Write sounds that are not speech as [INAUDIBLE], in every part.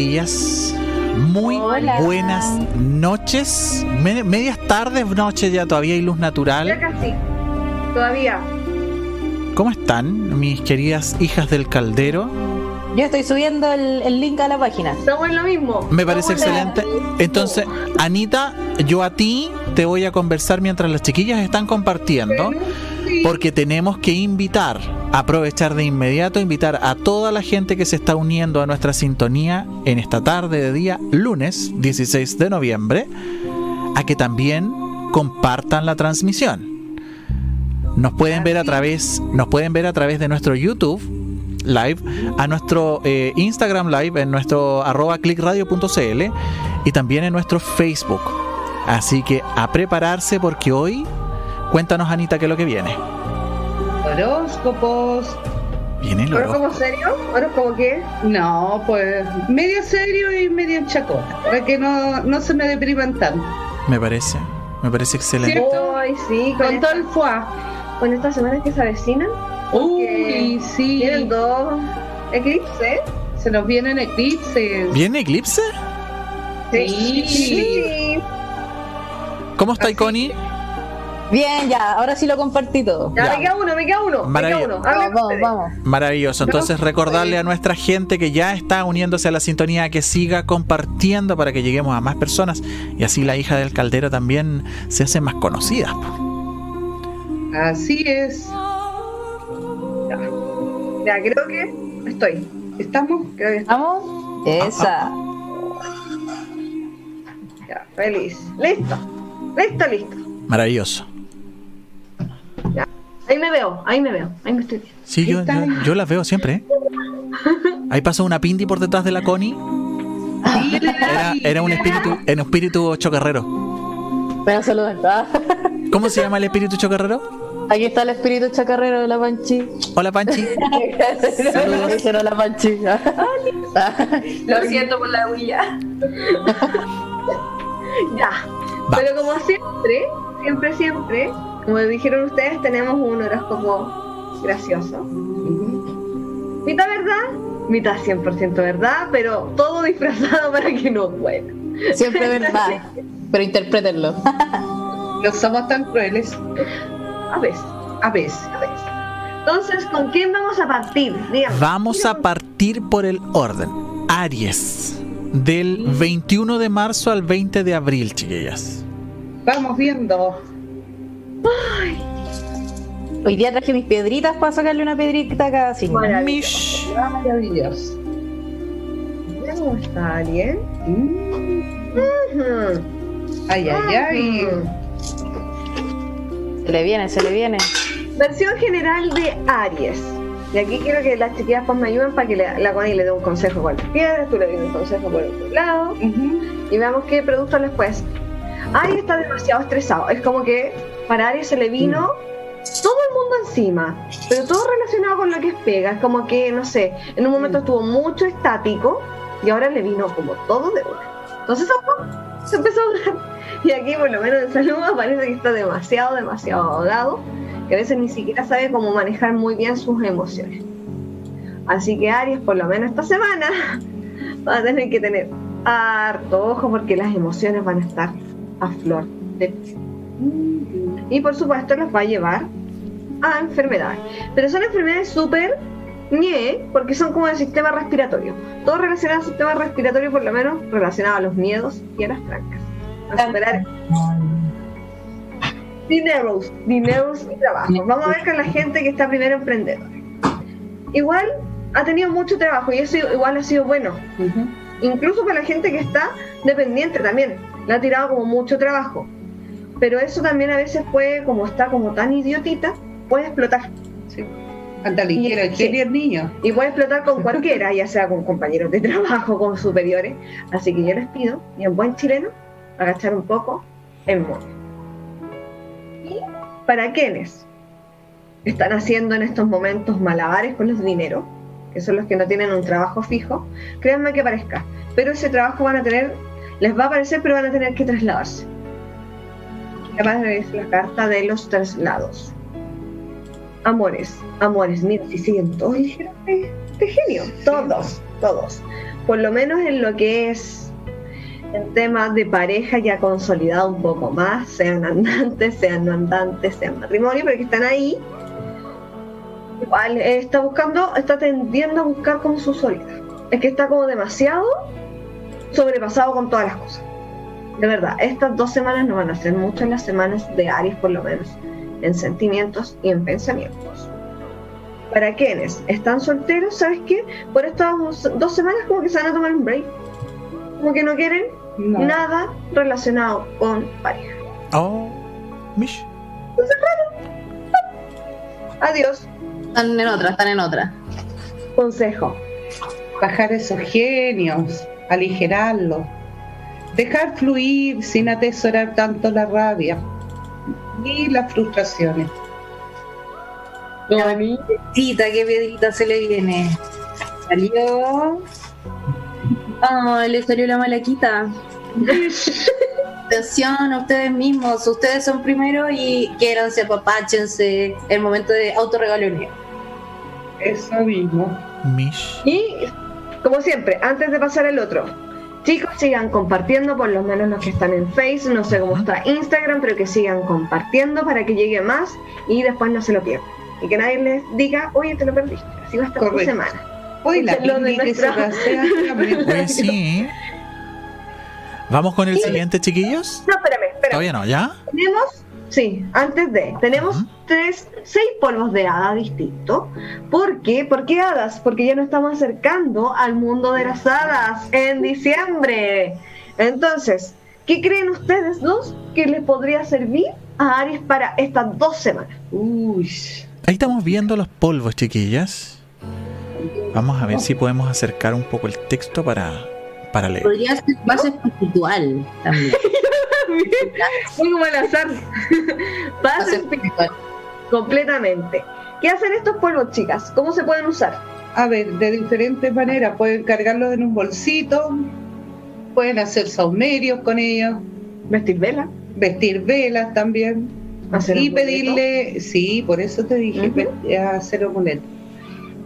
chiquillas? Muy buenas noches. medias tardes, noches ya todavía hay luz natural. Ya casi. Todavía. ¿Cómo están mis queridas hijas del caldero? Yo estoy subiendo el, link a la página. Estamos en lo mismo. Me parece excelente. Entonces, Anita, yo a ti te voy a conversar mientras las chiquillas están compartiendo, porque tenemos que invitar aprovechar de inmediato, invitar a toda la gente que se está uniendo a nuestra sintonía en esta tarde de día, lunes 16 de noviembre, a que también compartan la transmisión. Nos pueden ver a través, nos pueden ver a través de nuestro YouTube live, a nuestro eh, Instagram live, en nuestro arroba clickradio.cl y también en nuestro Facebook. Así que a prepararse porque hoy, cuéntanos Anita qué es lo que viene. Horóscopos. ¿Viene el ¿Horóscopo serio? ¿Horóscopo qué? No, pues medio serio y medio chacota, para que no, no se me depriman tanto. Me parece, me parece excelente. Ay, sí, con, todo el foie. Con estas semanas que se avecinan. Uy, sí. Tienen dos eclipses. Se nos vienen eclipses. ¿Viene eclipse? Sí. sí. ¿Cómo está, Connie? Bien, ya, ahora sí lo compartí todo. Ya, me queda uno, me queda uno. Maravilloso. Vamos, vamos, Maravilloso. Entonces, recordarle a nuestra gente que ya está uniéndose a la sintonía que siga compartiendo para que lleguemos a más personas y así la hija del caldero también se hace más conocida. Así es. Ya, ya creo que estoy. ¿Estamos? Creo que estamos. Esa. Ya, feliz. Listo. Listo, listo. Maravilloso. Ahí me veo, ahí me veo, ahí me estoy viendo. Sí, yo, yo, las veo siempre. ¿eh? [LAUGHS] Ahí pasó una Pindy por detrás de la Connie. Era, era un espíritu, un espíritu chocarrero. Pero saludos. [LAUGHS] ¿Cómo se llama el espíritu chocarrero? Aquí está el espíritu chocarrero de la Panchi. Hola Panchi. [LAUGHS] Saludos. la Panchi. Lo siento por la huilla. ya. Pero como siempre, siempre, siempre, como dijeron ustedes, tenemos un horóscopo gracioso. Mitad verdad, mitad 100% verdad, pero todo disfrazado [LAUGHS] para que no pueda. Siempre verdad, [LAUGHS] pero interprétenlo. [LAUGHS] No somos tan crueles. A veces, a veces, a veces. Entonces, ¿con quién vamos a partir? Vamos a partir por el orden. Aries, del 21 de marzo al 20 de abril, chiquillas. Vamos viendo. Hoy día traje mis piedritas para sacarle una piedrita a cada signo. Maravilloso. ¿Cómo está Ariel? Ay, ay, ay. Se le viene, se le viene. Versión general de Aries. Y aquí quiero que las chiquillas pues me ayuden para que la, la Connie le dé un consejo con las piedras, tú le des un consejo por otro lado. Y veamos qué producto les puedes. Aries está demasiado estresado. Es como que para Aries se le vino todo el mundo encima, pero todo relacionado con lo que es pega. Es como que, no sé, en un momento estuvo mucho estático y ahora le vino como todo de una. Entonces se empezó a hablar. [LAUGHS] Y aquí, por lo menos en salud, parece que está demasiado, demasiado ahogado, que a veces ni siquiera sabe cómo manejar muy bien sus emociones. Así que Aries, por lo menos esta semana, [LAUGHS] va a tener que tener harto ojo porque las emociones van a estar a flor de Y por supuesto los va a llevar a enfermedades. Pero son enfermedades súper ñe, porque son como el sistema respiratorio. Todo relacionado al sistema respiratorio, por lo menos relacionado a los miedos y a las trancas. A superar. Dineros, dineros y trabajo. Vamos a ver con la gente que está primero emprendedora. Igual ha tenido mucho trabajo y eso igual ha sido bueno. Incluso para la gente que está dependiente también le ha tirado como mucho trabajo. Pero eso también a veces puede, como está como tan idiotita, puede explotar. Anda Sí. el el niño. Y puede explotar con cualquiera, ya sea con compañeros de [LAUGHS] trabajo, con superiores. Así que yo les pido, y en buen chileno, agachar un poco el mono. Y para quienes están haciendo en estos momentos malabares con los dineros, que son los que no tienen un trabajo fijo, créanme que parezca. Pero ese trabajo van a tener, les va a aparecer, pero van a tener que trasladarse. Es la carta de los traslados. Amores, amores, mira, si siguen todos ligeros de, de genio, todos, todos. Por lo menos en lo que es en temas de pareja ya consolidado un poco más, sean andantes, sean no andantes, sean matrimonio, pero que están ahí. Igual eh, está buscando, está tendiendo a buscar como su soledad. Es que está como demasiado sobrepasado con todas las cosas. De verdad, estas dos semanas no van a ser muchas las semanas de Aries, por lo menos, en sentimientos y en pensamientos. Para quienes están solteros, ¿sabes qué? Por estas dos semanas como que se van a tomar un break. Como que no quieren No. nada relacionado con pareja. Oh, Mish. Adiós. Están en otra, están en otra. Consejo. Bajar esos genios, aligerarlos. Dejar fluir sin atesorar tanto la rabia y las frustraciones. Qué piedrita se le viene. Salió. Ay, le salió la malaquita. [LAUGHS] Atención a ustedes mismos, ustedes son primero y quiéranse, apapáchense. El momento de autorregaloneo. Eso mismo. Mish. Y, como siempre, antes de pasar al otro, chicos, sigan compartiendo, por lo menos los que están en Facebook, no sé cómo está Instagram, pero que sigan compartiendo para que llegue más y después no se lo pierdan. Y que nadie les diga, oye, te lo perdiste. Así va a estar Correcto. semana. Hoy la Lo de Pinky que se nuestra-. [LAUGHS] Oye, sí. ¿Vamos con el siguiente, chiquillos? No, espérame, espérame. Todavía no, ¿ya? Tenemos, sí, antes de, tenemos tres, seis polvos de hada distintos. ¿Por qué? ¿Por qué hadas? Porque ya nos estamos acercando al mundo de las hadas en diciembre. Entonces, ¿qué creen ustedes dos que les podría servir a Aries para estas dos semanas? Uy, Ahí estamos viendo los polvos, chiquillas. Vamos a ver si podemos acercar un poco el texto para, para leer. Podría ser base espiritual también. Muy como al azar. Completamente. ¿Qué hacen estos polvos, chicas? ¿Cómo se pueden usar? a ver, de diferentes maneras. Pueden cargarlos en un bolsito, pueden hacer saumerios con ellos, Vestir vela. vestir velas también. Hacer y pedirle, sí, por eso te dije, Ujú. pe- hacer.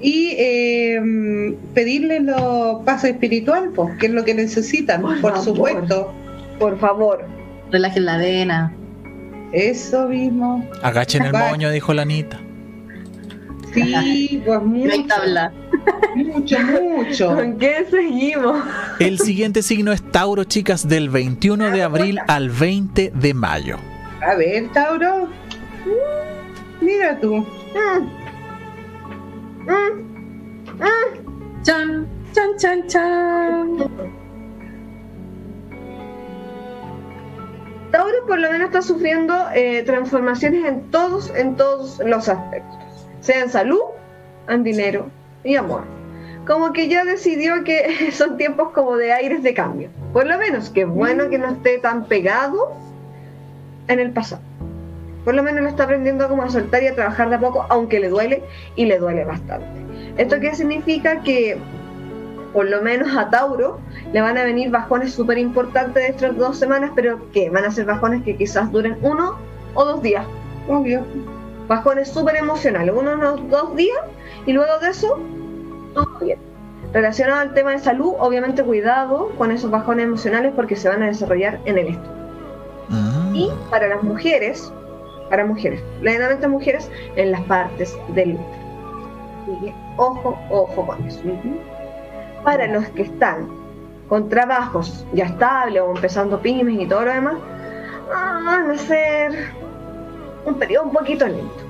Y eh, pedirle los pasos espiritual, pues, que es lo que necesitan, Por por, favor. supuesto. Por favor. Relajen la vena. Eso mismo. Agachen el moño, dijo la Anita. Sí, pues [LAUGHS] No hay mucho, tabla. mucho, mucho. ¿Con qué seguimos? El siguiente signo es Tauro, chicas, del 21 de abril al 20 de mayo. A ver, Tauro. Mira tú. Mm. Mm. Mm. Chan, chan, chan, chan. Tauro por lo menos está sufriendo eh, transformaciones en todos, en todos los aspectos. Sea en salud, en dinero y amor. Como que ya decidió que [LAUGHS] son tiempos como de aires de cambio. Por lo menos, que es bueno que no esté tan pegado en el pasado. Por lo menos lo está aprendiendo como a soltar y a trabajar de a poco, aunque le duele y le duele bastante. ¿Esto qué significa? Que por lo menos a Tauro le van a venir bajones súper importantes de estas dos semanas, pero que van a ser bajones que quizás duren uno o dos días. Obvio. Bajones súper emocionales, uno o dos días, y luego de eso, todo bien. Relacionado al tema de salud, obviamente cuidado con esos bajones emocionales porque se van a desarrollar en el estómago. Mm. Y para las mujeres, para mujeres, plenamente mujeres, en las partes del útero. Así que, ojo, ojo con eso. Para los que están con trabajos ya estables o empezando pymes y todo lo demás, ah, van a ser un periodo un poquito lento.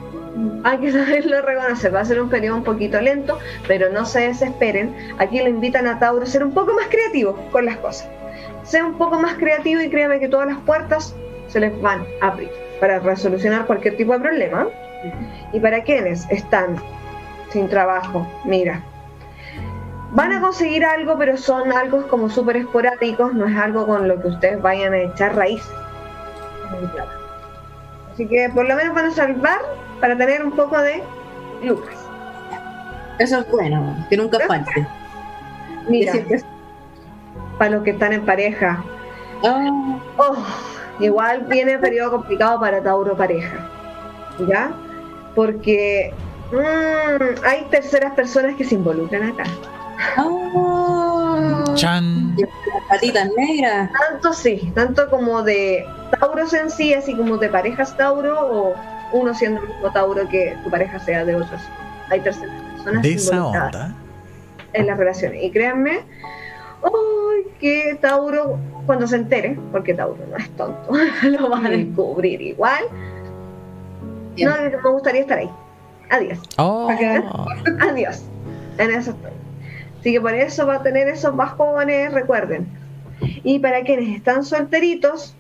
Hay que saberlo reconocer, va a ser un periodo un poquito lento, pero no se desesperen. Aquí le invitan a Tauro a ser un poco más creativo con las cosas. Sea un poco más creativo y créame que todas las puertas se les van a abrir para resolucionar cualquier tipo de problema. Y para quienes están sin trabajo. Mira, van a conseguir algo, pero son algo como súper esporádicos, no es algo con lo que ustedes vayan a echar raíces. Así que por lo menos van a salvar para tener un poco de lucas. Eso es bueno, que nunca falte. Mira, para los que están en pareja, Ah, Oh, igual viene periodo complicado para Tauro pareja. ¿Ya? Porque mm, hay terceras personas que se involucran acá. Ah, Chan. las patitas negras. Tanto sí, tanto como de Tauros en sí, así como de parejas Tauro, o uno siendo el mismo Tauro que tu pareja sea de otros. Hay terceras personas De esa involucradas onda. en las relaciones. Y créanme, ¡ay! que Tauro, cuando se entere, porque Tauro no es tonto, [LAUGHS] lo va a descubrir igual. Bien. No, me gustaría estar ahí. Adiós. Oh. [LAUGHS] Adiós. En eso estoy. Así que por eso va a tener esos más jóvenes, recuerden. Y para quienes están solteritos,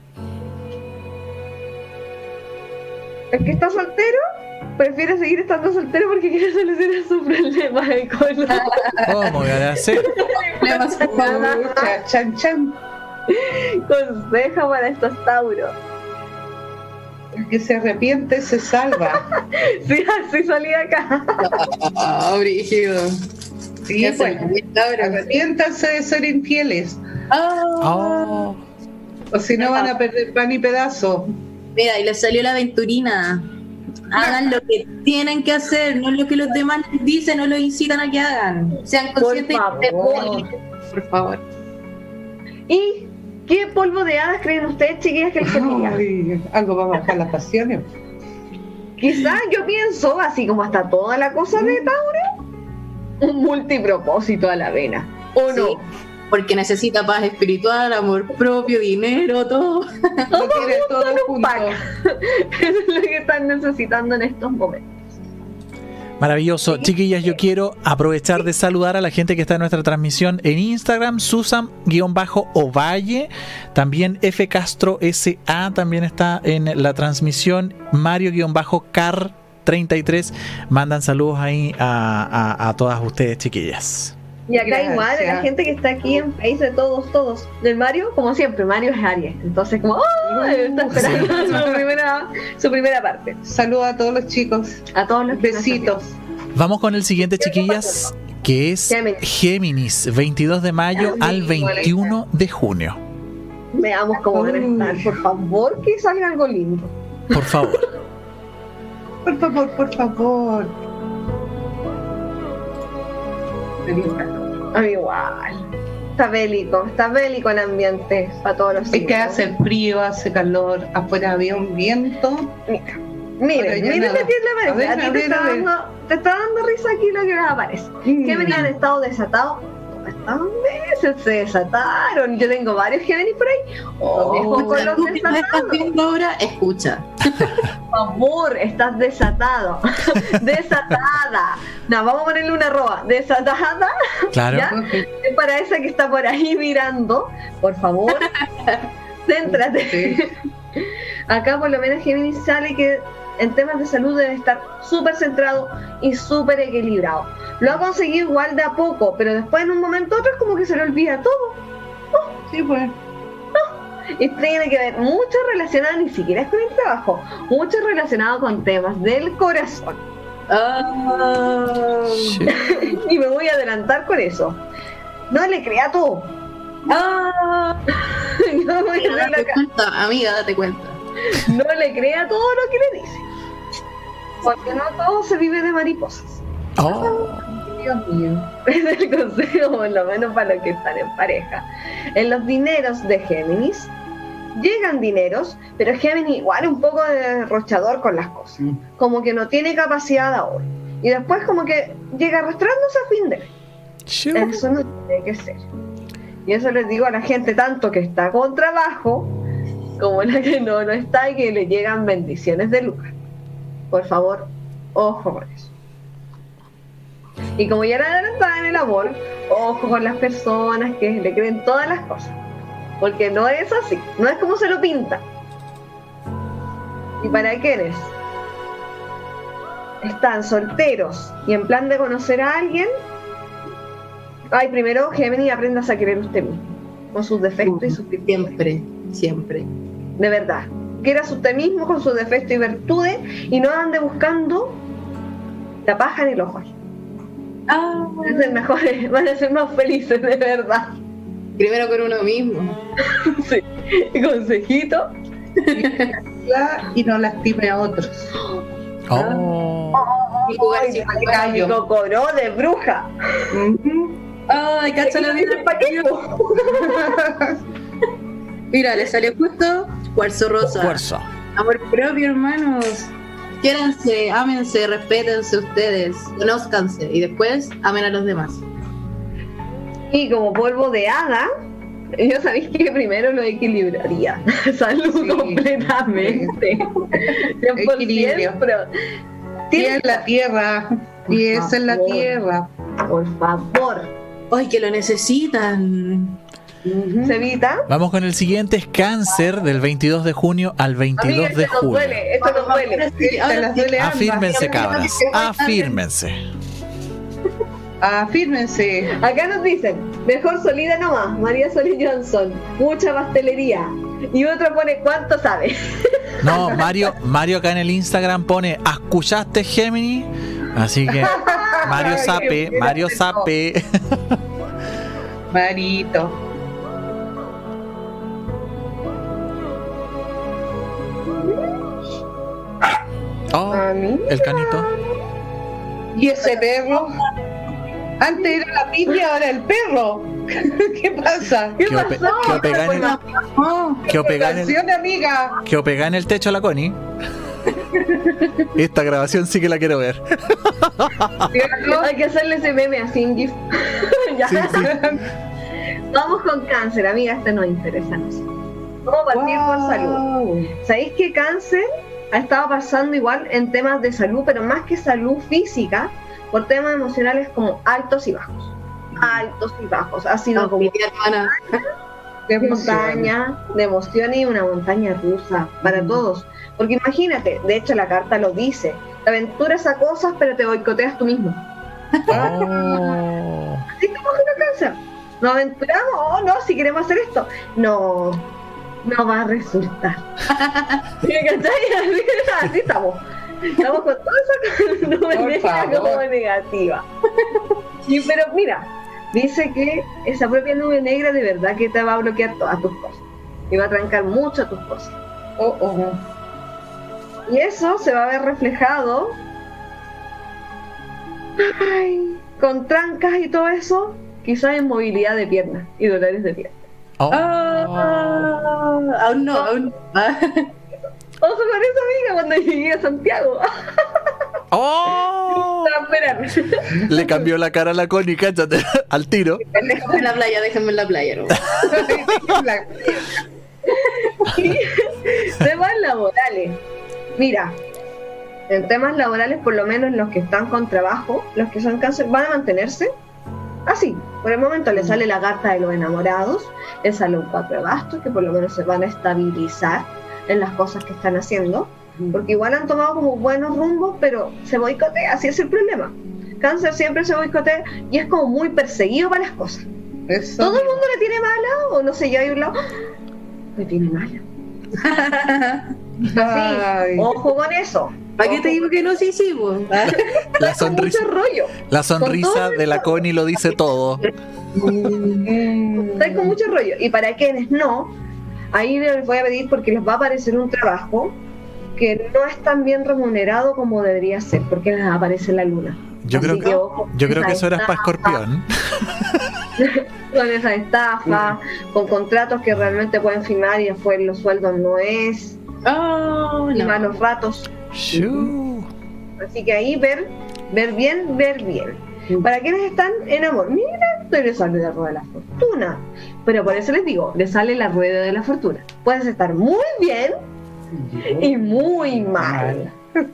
el que está soltero prefiere seguir estando soltero porque quiere solucionar su problema de colon. [LAUGHS] ¿Cómo con- Pucha, chan, chan. Consejo para estos tauros. El que se arrepiente se salva. [LAUGHS] Sí, así salí de acá. [LAUGHS] Ah, brígido. Sí, ¿Qué pues, arrepiéntanse de ser infieles. Ah, Oh. O si no van a perder pan y pedazo. Mira, y les salió la aventurina. Hagan lo que tienen que hacer, no lo que los demás les dicen o los incitan a que hagan. Sean conscientes de por favor. ¿Y qué polvo de hadas creen ustedes, chiquillas, que les? Ay, algo va a bajar las pasiones. Quizás yo pienso, así como hasta toda la cosa de Tauro, un multipropósito a la vena. ¿O no? Porque necesita paz espiritual, amor propio, dinero, todo. Lo [LAUGHS] quiere todo junto. Eso [LAUGHS] es lo que están necesitando en estos momentos. Maravilloso. Chiquillas, yo quiero aprovechar de saludar a la gente que está en nuestra transmisión en Instagram, Susan-Ovalle, también F Castro SA también está en la transmisión, Mario-Car33, mandan saludos ahí a, a- a todas ustedes, chiquillas. Y acá Gracias. igual, la gente que está aquí en país de todos, todos. Del Mario, como siempre, Mario es Aries. Entonces, como, ¡oh! Está esperando su, primera, su primera parte. Saludos a todos los chicos. A todos los Besitos. Vamos con el siguiente, chiquillas, que es Géminis. Géminis, 22 de mayo al 21 de junio. Veamos cómo van a estar. Por favor, que salga algo lindo. Por favor. [LAUGHS] Por favor, por favor. A mí igual. Está bélico, está bélico el ambiente para todos los Es que hace frío, hace calor, afuera había un viento. Mira, miren, miren lo que le A ver, aparece. A, a ti te está, dando, te está dando risa aquí lo que les aparece. Que Mm. venían estado desatados. Estas veces se desataron. Yo tengo varios Géminis por ahí. Ojo Escucha, con los tú que nos estás desatados. viendo ahora, escucha. [LAUGHS] Por favor, estás desatado. [LAUGHS] Desatada. No, vamos a ponerle una arroba. Desatada. Claro. ¿Ya? Es para esa que está por ahí mirando. Por favor, [LAUGHS] céntrate. Sí. Acá por lo menos Géminis sale que en temas de salud debe estar súper centrado y súper equilibrado. Lo ha conseguido igual de a poco, pero después en un momento otro es como que se le olvida todo. Sí, pues. Y tiene que ver mucho relacionado, ni siquiera es con el trabajo, mucho relacionado con temas del corazón. Ah, [LAUGHS] Y me voy a adelantar con eso. No le crea todo. ah. [LAUGHS] No, date cuenta, amiga, date cuenta. no le crea todo lo que le dice. Porque no todo se vive de mariposas. Oh. Dios mío. [LAUGHS] es el consejo, por lo menos para los que están en pareja. En los dineros de Géminis, llegan dineros, pero Géminis igual un poco derrochador con las cosas. Mm. Como que no tiene capacidad de ahorro. Y después como que llega arrastrándose a fin de mes. Eso no tiene que ser. Y eso les digo a la gente tanto que está con trabajo como la que no, no está y que le llegan bendiciones de Lucas. Por favor, ojo con eso. Y como ya era adelantada en el amor, ojo con las personas que le creen todas las cosas. Porque no es así, no es como se lo pinta. ¿Y para quiénes? están solteros y en plan de conocer a alguien, ay, primero Géminis aprendas a querer usted mismo, con sus defectos y sus virtudes. Siempre, siempre. De verdad. Quieras usted mismo con sus defectos y virtudes y no ande buscando la paja en el ojo. Ah, Van a ser mejores, [LAUGHS] van a ser más felices, de verdad. primero con uno mismo. [LAUGHS] Sí. Y consejito. Y no lastime a otros. Oh. Y jugar sin cocoró de bruja. Ay, cacha la vida. [LAUGHS] Mira, le salió justo cuarzo rosa. Amor propio, hermanos. Quiéranse, ámense, respétense ustedes, conózcanse y después amen a los demás. Y como polvo de hada, yo sabéis que primero lo equilibraría. [LAUGHS] Salud Sí. completamente. [LAUGHS] 100%, Equilibrio. es la tierra. Y es en la tierra. por favor, ¡Ay, que lo necesitan! Vamos con el siguiente, es cáncer del 22 de junio al 22 Amiga, de esto nos julio. duele, esto nos duele. Duele. Afírmense, cabras. Afírmense. Afírmense. Acá nos dicen, mejor solida nomás, María Solís Johnson, mucha pastelería. Y otro pone, ¿cuánto sabe? No, Mario, Mario acá en el Instagram pone, ¿escuchaste Gemini? Así que [LAUGHS] Mario Sape, Mario Sape. Marito. Oh, A el canito. Y ese perro. Antes era la piña, ahora el perro. [LAUGHS] ¿Qué pasa? ¿Qué pe- pasó? quedó pegada en el- en el- techo la Connie. [LAUGHS] Esta grabación sí que la quiero ver. [LAUGHS] Hay que hacerle ese meme así en GIF. Ya. Sí, sí. Vamos con cáncer, amiga, este nos interesa. Vamos a partir por salud. Wow. ¿Sabéis que cáncer ha estado pasando igual en temas de salud, pero más que salud física, por temas emocionales como altos y bajos? Altos y bajos. Ha sido como mi tía hermana. Emoción. montaña de emociones y una montaña rusa para todos. Porque imagínate, de hecho la carta lo dice, te aventuras a cosas pero te boicoteas tú mismo. Oh. [LAUGHS] Así estamos con el cáncer. Nos aventuramos, oh no, si queremos hacer esto. No, no va a resultar. [LAUGHS] ¿Sí, ¿Cachai? [LAUGHS] Así, estamos. Estamos con toda esa como negativa. [LAUGHS] Sí, pero mira, dice que esa propia nube negra de verdad que te va a bloquear todas tus cosas. Y va a trancar mucho tus cosas. Oh, oh. Y eso se va a ver reflejado ay, con trancas y todo eso, quizás en movilidad de piernas y dolores de piernas. Oh. Ah, aún no, aún no. Ah, Ojo con eso, amiga, cuando llegué a Santiago. Oh. [LAUGHS] Le cambió la cara a la Connie, cáchate, [LAUGHS] al tiro. déjenme en la playa, déjenme en la playa. ¿no? [LAUGHS] Temas laborales. Mira, en temas laborales, por lo menos los que están con trabajo, los que son cáncer, van a mantenerse así. Por el momento le sale la carta de los enamorados, le sale un cuatro de bastos, que por lo menos se van a estabilizar en las cosas que están haciendo, porque igual han tomado como buenos rumbos, pero se boicotea, así es el problema. Cáncer siempre se boicotea y es como muy perseguido para las cosas. Eso. Todo el mundo le tiene mala, o no sé, yo hay un lado, me tiene mala. [LAUGHS] Así, ojo con eso. ¿Para qué te digo que no? Sí, sí. Ah. [LAUGHS] La Con sonrisa, mucho rollo. la sonrisa de la Connie lo dice todo. Estáis con mucho rollo. Y para quienes no, ahí les voy a pedir porque les va a aparecer un trabajo que no es tan bien remunerado como debería ser, porque les aparece la luna. Yo Así creo que, ojo yo creo que eso era para escorpión. [LAUGHS] Con esa estafa, con contratos que realmente pueden firmar y después los sueldos no es, Oh, y no. malos ratos. Shoo. Así que ahí ver, ver bien, ver bien. Para quienes están en amor, mira, esto le sale la rueda de la fortuna. Pero por eso les digo, le sale la rueda de la fortuna. Puedes estar muy bien y muy mal. [LAUGHS]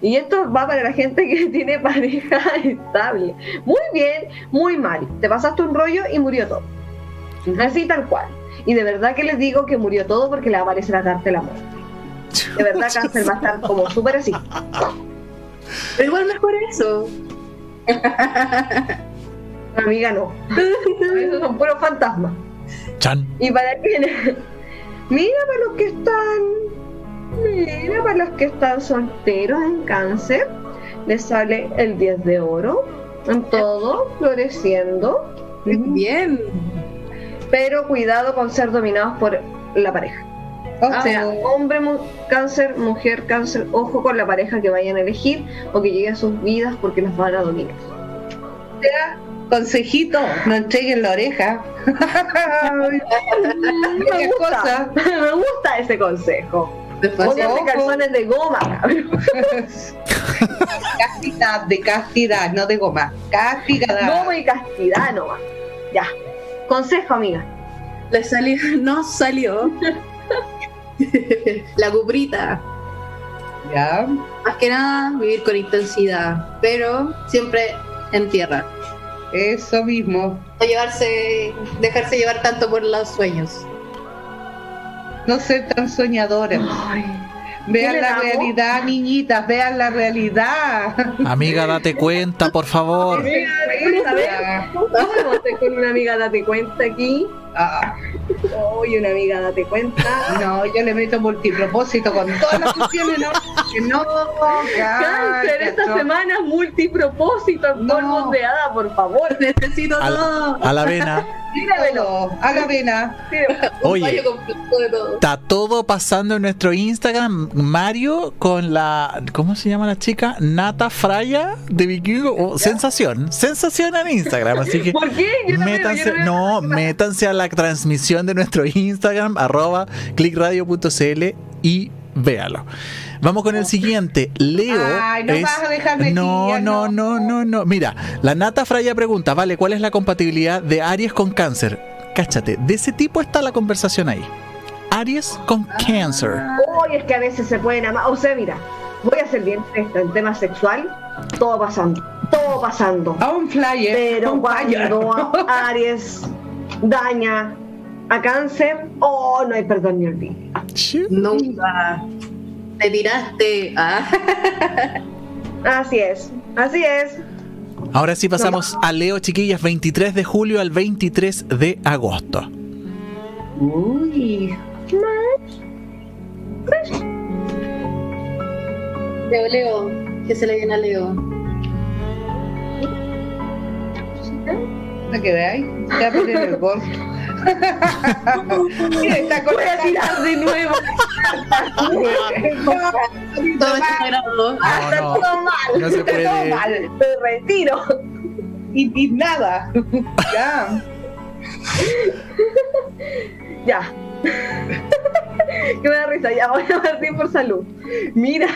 Y esto va para la gente que [LAUGHS] tiene pareja estable. Muy bien, muy mal. Te pasaste un rollo y murió todo. Así tal cual. Y de verdad que les digo que murió todo porque le va a aparecer la carta de la muerte. [LAUGHS] De verdad, cáncer va a estar como súper así. Pero igual mejor eso. [LAUGHS] Amiga, no. [LAUGHS] Esos son puros fantasmas. Chan. Y para quienes. Mira para los que están. Mira para los que están solteros en cáncer. Les sale el 10 de oro. En todo, floreciendo. Bien. Pero cuidado con ser dominados por la pareja. O sea, hombre mu- cáncer, mujer cáncer, ojo con la pareja que vayan a elegir o que llegue a sus vidas porque las van a dominar. Consejito, no entreguen la oreja. [LAUGHS] Me gusta, cosa. [LAUGHS] me gusta ese consejo. Pónganse ojo. calzones de goma, [LAUGHS] cabrón. Castidad, de castidad, no de goma. Castidad. Goma y castidad nomás. Ya. Consejo, amiga. le salió, no salió. [LAUGHS] la cubrita. Ya. Más que nada, vivir con intensidad, pero siempre en tierra. Eso mismo. No llevarse, dejarse llevar tanto por los sueños. No ser tan soñadora. Ay. Vean ¿Qué le la damos? realidad, niñitas, vean la realidad. Amiga, date cuenta, por favor. Amiga, date cuenta. ¿Cómo estoy con una amiga date cuenta aquí? Ah, Oye, una amiga date cuenta. no, yo le meto multipropósito con todas las cuestiones, ¿no? No, Cáncer, esta no. semana multipropósito, No. polvos de hada, por favor. Necesito Al- todo. a la vena. Tíramelo. A la vena. Oye. todo. Está todo pasando en nuestro Instagram. Mario con la. ¿Cómo se llama la chica? Nata Fraya de Vikingo. Oh, sensación. Sensación en Instagram. Así que. ¿Por qué? Yo no veo, Métanse, yo no veo. no, métanse a la transmisión de nuestro Instagram, arroba clickradio.cl y véalo. Vamos con el siguiente. Leo. Ay, no es- vas a dejarme no, tía, no, no, no, no. Mira, la Nata Fraya pregunta, vale, ¿cuál es la compatibilidad de Aries con cáncer? Cáchate, de ese tipo está la conversación ahí. Aries con cáncer. Oye, es que a veces se pueden amar. O sea, mira, voy a ser bien esta en tema sexual. Todo pasando. Todo pasando. A un flyer. Pero un flyer. cuando [LAUGHS] Aries daña a cáncer, oh, no hay perdón ni olvido. Nunca. Te tiraste. Ah. [LAUGHS] Así es, así es. Ahora sí pasamos a Leo, chiquillas, 23 de julio al 23 de agosto. Uy. Leo, Leo. ¿Qué se le viene a Leo? ¿No que veáis? Te va a poner el gol. Mira, está con Voy a tirar de nuevo. Todo está no. todo mal. No se todo mal. Me retiro. indignada. ya. Ya. que me da risa, ya voy a partir por salud. Mira,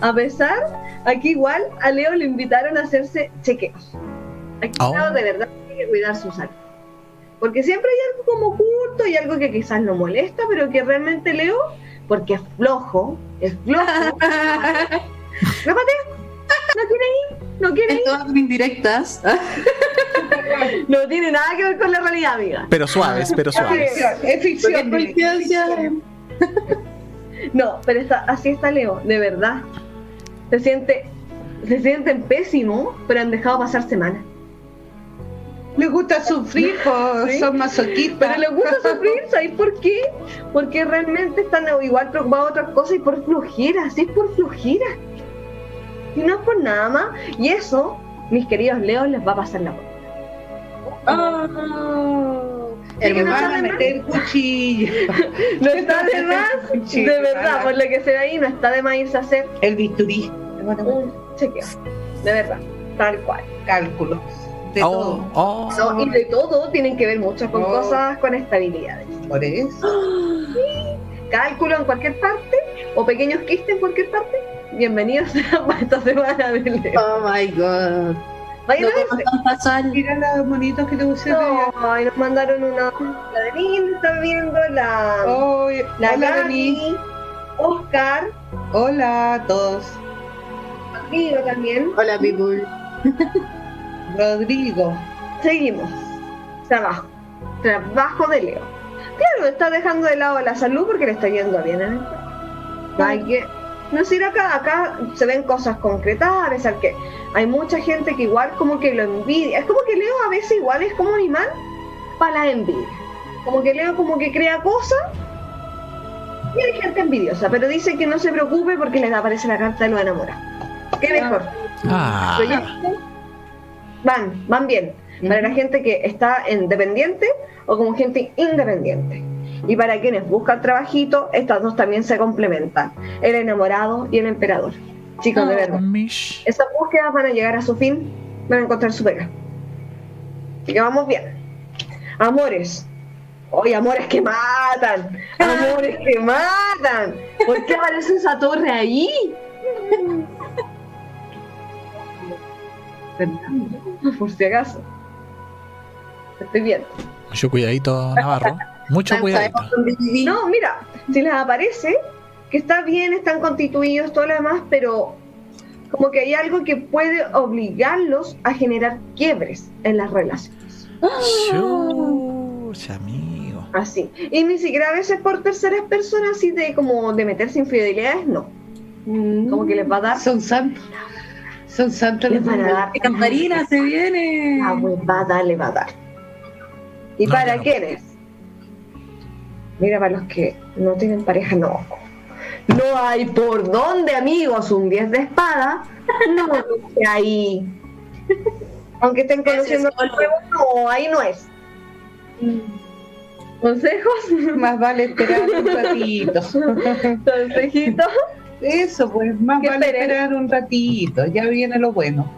a pesar, aquí igual a Leo le invitaron a hacerse chequeos. Aquí Oh. Leo de verdad tiene que cuidar su salud. Porque siempre hay algo como oculto y algo que quizás lo molesta, pero que realmente Leo, porque es flojo, es flojo. [LAUGHS] Repate, no quiere ir, no quiere ir. Todas indirectas. No tiene nada que ver con la realidad, amiga. Pero suaves, pero Es suaves. ficción, es ficción. No, pero está, así está Leo, de verdad. Se siente, se sienten pésimo, pero han dejado pasar semanas. Les gusta sufrir, pues, Sí. son masoquistas. Pero les gusta sufrir, ¿sabéis por qué? Porque realmente están igual preocupados de otras cosas y por flojera, sí es por flojera. Y no es por nada más. Y eso, mis queridos Leos, les va a pasar la cuenta. Oh. Sí, que Me no van a meter cuchillo. [LAUGHS] No está de más, Sí, de verdad, a- por lo que se ve ahí, no está de más irse a hacer El bisturí. un chequeo. De verdad, tal cual. Cálculos. De Oh, todo. oh. No, y de todo tienen que ver mucho con Oh. cosas con estabilidades. Por eso. Cálculo en cualquier parte o pequeños quistes en cualquier parte. Bienvenidos a [LAUGHS] esta semana de Leo. Oh my god. Vayan No a. Mira los monitos que te puse. No, y nos mandaron una. La de Lynn está viendo, la, la hola. Gaby, Oscar, Hola a todos. Rodrigo también. Hola, people. [LAUGHS] Rodrigo. Seguimos. Trabajo. Trabajo de Leo. Claro, está dejando de lado la salud porque le está yendo bien en el No hay que No es ir acá, acá se ven cosas concretas, a pesar que hay mucha gente que igual como que lo envidia. Es como que Leo a veces igual es como un imán para la envidia. Como que Leo como que crea cosas y hay gente envidiosa, pero dice que no se preocupe porque les aparece la carta de los enamorados. ¿Qué mejor? Ah, van, van bien. Para la gente que está en dependiente o como gente independiente. Y para quienes buscan trabajito, estas dos también se complementan. El enamorado y el emperador. Chicos, de verdad. mish. Esas búsquedas van a llegar a su fin, van a encontrar su pega. Así que vamos bien. Amores. Hoy amores que matan. Amores que matan. ¿Por qué aparece esa torre ahí? [LAUGHS] [LAUGHS] Por si acaso. Estoy bien. Mucho cuidadito, Navarro. Mucho cuidadito. No, mira, si les aparece que está bien, están constituidos, todo lo demás, pero como que hay algo que puede obligarlos a generar quiebres en las relaciones. Chucha, amigo. Así. Y ni siquiera a veces por terceras personas, así de como de meterse infidelidades, no. Como que les va a dar. Son santos. Son santos los van a hombres. dar. ¡Qué camparina se viene! La huevada le va a dar. ¿Y No, para no. quiénes? Mira, para los que no tienen pareja, no. No hay por dónde, amigos, un 10 de espada. No, ahí. Aunque estén conociendo Ese es el juego, no, ahí no es. ¿Consejos? Más vale esperar un ratito. [LAUGHS] ¿Consejitos? Eso, pues, más ¿Qué vale esperes? esperar un ratito. Ya viene lo bueno.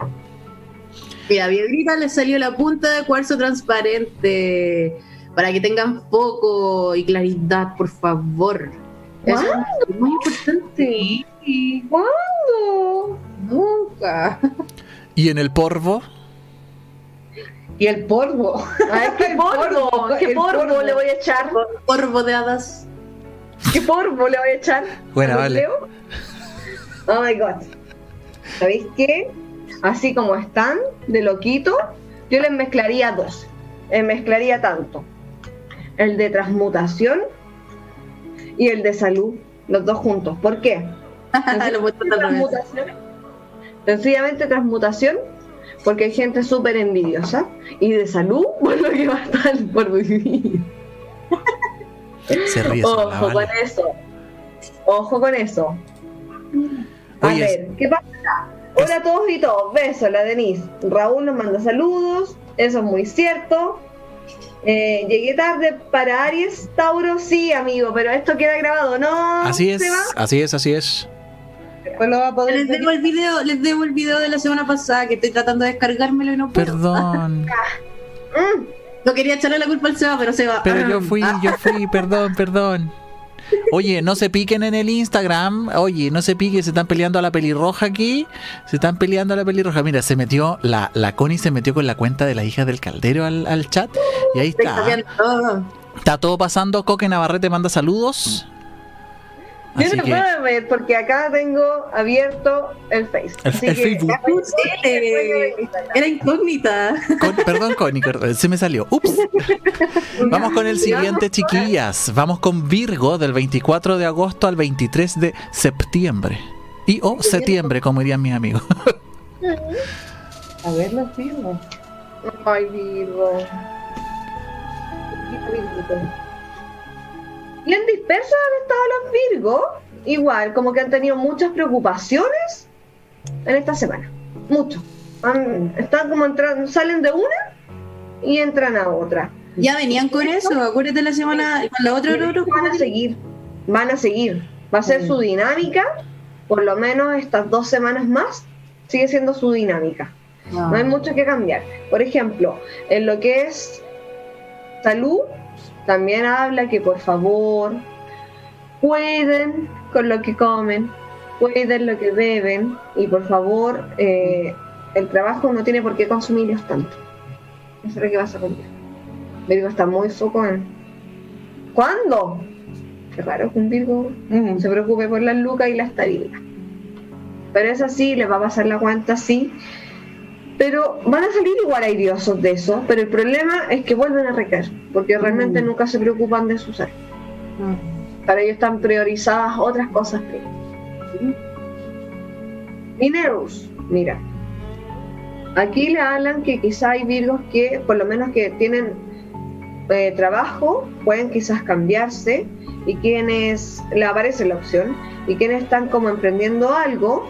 Mira, a Viagrita le salió la punta de cuarzo transparente para que tengan foco y claridad, por favor. Eso es muy importante. ¿Cuándo? Nunca. ¿Y en el porvo? Y el polvo. Ay, qué [LAUGHS] El polvo, polvo, qué el polvo polvo. le voy a echar. Polvo de hadas. ¿Qué polvo le voy a echar? Bueno, ¿Al vale. Leo? Oh my god. ¿Sabéis qué? Así como están, de loquito, yo les mezclaría dos. Les mezclaría tanto. El de transmutación y el de salud. Los dos juntos. ¿Por qué? [LAUGHS] Transmutación. Sencillamente transmutación, porque hay gente súper envidiosa. Y de salud, [LAUGHS] por lo que va a estar por vivir. Se ríe sola, Ojo con vale. eso. Ojo con eso. A Oye, ver, ¿qué pasa? Hola a todos y todos. Besos, la Denise. Raúl nos manda saludos. Eso es muy cierto. Eh, llegué tarde para Aries, Tauro, sí, amigo, pero esto queda grabado, ¿no? Así es, así es, así es. Después lo va a poder Les debo el video, les debo el video de la semana pasada que estoy tratando de descargármelo y no puedo. Perdón. [LAUGHS] Mm, No quería echarle la culpa al Seba, pero Seba. Pero yo fui, Ah, yo fui, [LAUGHS] perdón, perdón. Oye, no se piquen en el Instagram. Oye, no se piquen, se están peleando a la pelirroja aquí. Se están peleando a la pelirroja. Mira, se metió, la, la Connie se metió con la cuenta de la hija del caldero al, al chat. Y ahí está. Está todo pasando. Coque Navarrete manda saludos. Yo no que, puedo ver porque acá tengo abierto el Face. El- el Facebook. Era incógnita. Con- perdón, Connie, se me salió. Ups. [LAUGHS] Vamos con el siguiente, chiquillas. Vamos con Virgo del 24 de agosto al 23 de septiembre. Y o septiembre, como dirían mis amigos. A ver los Virgos. Ay, Virgo. Bien dispersas han estado los Virgos. Igual, como que han tenido muchas preocupaciones en esta semana. Mucho. Han- están como entrando, salen de una y entran a otra. Ya venían con eso, acuérdate la semana, con la otra van a seguir, van a seguir. Va a ser Mm. su dinámica, por lo menos estas dos semanas más, sigue siendo su dinámica. No hay mucho que cambiar. Por ejemplo, en lo que es salud, también habla que por favor cuiden con lo que comen, cuiden lo que beben y por favor eh, el trabajo no tiene por qué consumirlos tanto. Eso es lo que vas a cumplir. Virgo está muy foco en... ¿Cuándo? Qué raro que un Virgo Mm. se preocupe por las lucas y la estabilidad. Pero es así, les va a pasar la cuenta así. Pero van a salir igual airiosos de eso, pero el problema es que vuelven a recaer, porque realmente Mm. nunca se preocupan de su ser. Para ellos están priorizadas otras cosas. primero. Minerus, mira. Aquí le hablan que quizá hay virgos que, por lo menos que tienen eh, trabajo, pueden quizás cambiarse y quienes le aparece la opción y quienes están como emprendiendo algo,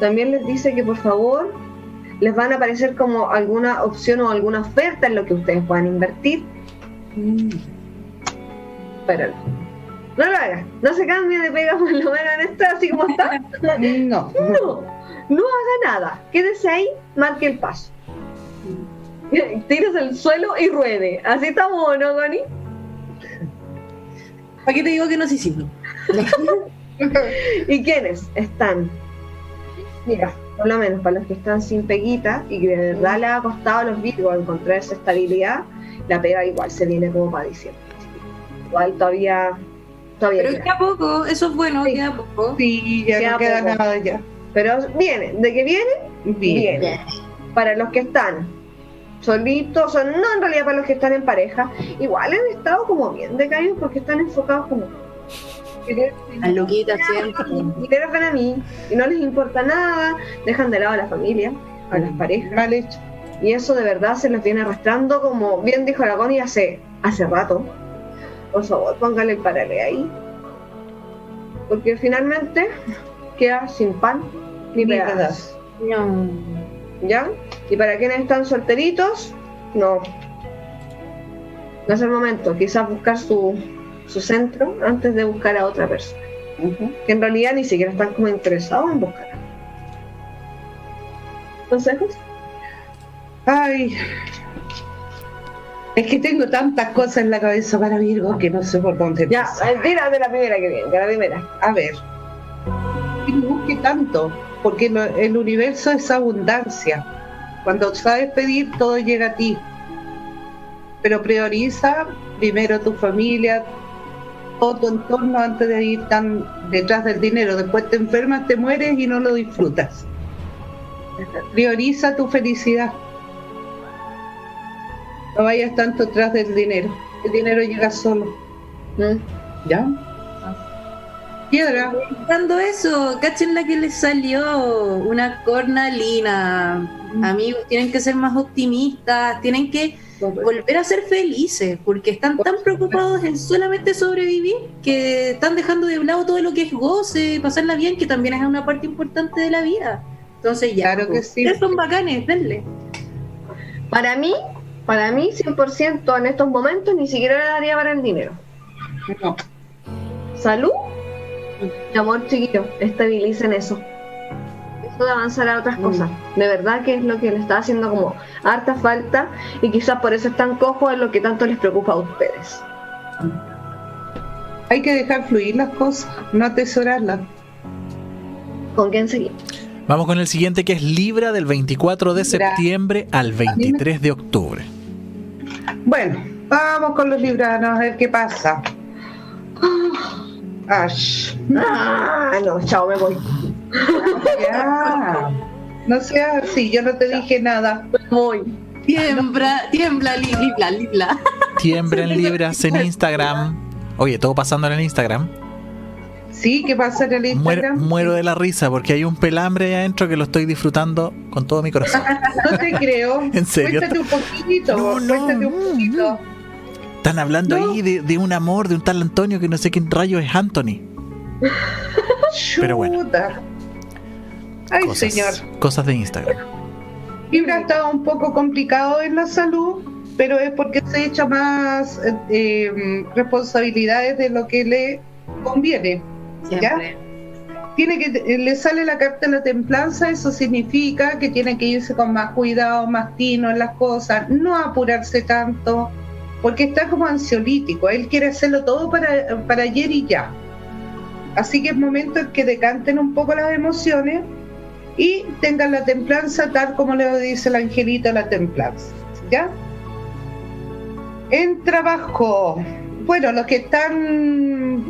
también les dice que por favor les van a aparecer como alguna opción o alguna oferta en lo que ustedes puedan invertir. Pero no lo hagas, no se cambie de pega [LAUGHS] por lo menos en esto así como está. [LAUGHS] No. No, no haga nada. Quédese ahí, marque el paso. [LAUGHS] Tírese al suelo y ruede. Así estamos, ¿no, Connie? ¿Para qué te digo que no se hicimos? ¿Y quiénes están? Mira, por lo menos para los que están sin peguita y que de verdad le ha costado a los virgos encontrar esa estabilidad, la pega igual se viene como para diciembre. Igual todavía. todavía Pero queda. queda poco, eso es bueno, Sí. queda poco. Sí, ya Queda no queda poco. nada ya. Pero viene, de que viene, viene. Para los que están solitos, o no en realidad para los que están en pareja, igual han estado como bien decaídos porque están enfocados como. Las loquitas siempre. Dinero para mí, y no les importa nada, dejan de lado a la familia, a las parejas. Mal hecho. Y eso de verdad se los viene arrastrando, como bien dijo la Connie hace, hace rato. Por favor, póngale el parale ahí. Porque finalmente queda sin pan ni Ni pedazo. pedazo. No. ¿Ya? Y para quienes están solteritos, no. No es el momento. Quizás buscar su, su centro antes de buscar a otra persona. Que en realidad ni siquiera están como interesados en buscar. ¿Consejos? Ay. Es que tengo tantas cosas en la cabeza para Virgo que no sé por dónde Ya, eh, tira de la primera que viene, de la primera. A ver. Que no busque tanto, porque el universo es abundancia. Cuando sabes pedir, todo llega a ti. Pero prioriza primero tu familia, todo tu entorno antes de ir tan detrás del dinero. Después te enfermas, te mueres y no lo disfrutas. Prioriza tu felicidad. No vayas tanto tras del dinero. El dinero llega solo. ¿Mm? ¿Ya? Piedra. Pensando eso, cachen la que les salió, una cornalina. Amigos, tienen que ser más optimistas, tienen que volver a ser felices, porque están tan preocupados en solamente sobrevivir que están dejando de lado todo lo que es goce, pasarla bien, que también es una parte importante de la vida. Entonces ya, Claro que pues, sí. ustedes son bacanes, denle. Para mí, para mí 100% en estos momentos ni siquiera le daría para el dinero. No. Salud y amor chiquillo, estabilicen eso. Eso de avanzar a otras Mm. cosas. De verdad que es lo que le está haciendo como harta falta y quizás por eso están cojos en lo que tanto les preocupa a ustedes. Hay que dejar fluir las cosas, no atesorarlas. ¿Con quién seguir? Vamos con el siguiente que es Libra del 24 de Libra. septiembre al 23 de octubre. Bueno, vamos con los libranos a ver qué pasa. Ash. Ah, no, chao, me voy. Ya. No seas así, yo no te dije nada. Me voy. Tiembla, tiembla, li- libla, libla. Tiembra en Libras en Instagram. Oye, todo pasando en el Instagram. Sí, ¿qué pasa en el Instagram? muero de la risa porque hay un pelambre ahí adentro que lo estoy disfrutando con todo mi corazón. [LAUGHS] No te creo. [LAUGHS] ¿En serio? Cuéntate un poquito, No, no, cuéntate un poquito. Están hablando No. ahí de, de un amor, de un tal Antonio que no sé quién rayo es Anthony. [LAUGHS] Pero bueno. Ay, Cosas, señor. cosas de Instagram. Libra está un poco complicado en la salud, pero es porque se echa más eh, responsabilidades de lo que le conviene. Siempre. Tiene que le sale la carta de la templanza, eso significa que tiene que irse con más cuidado, más tino en las cosas, no apurarse tanto, porque está como ansiolítico, él quiere hacerlo todo para, para ayer y ya. Así que es momento en que decanten un poco las emociones y tengan la templanza tal como le dice el angelito la templanza. ¿Ya? En trabajo, bueno, los que están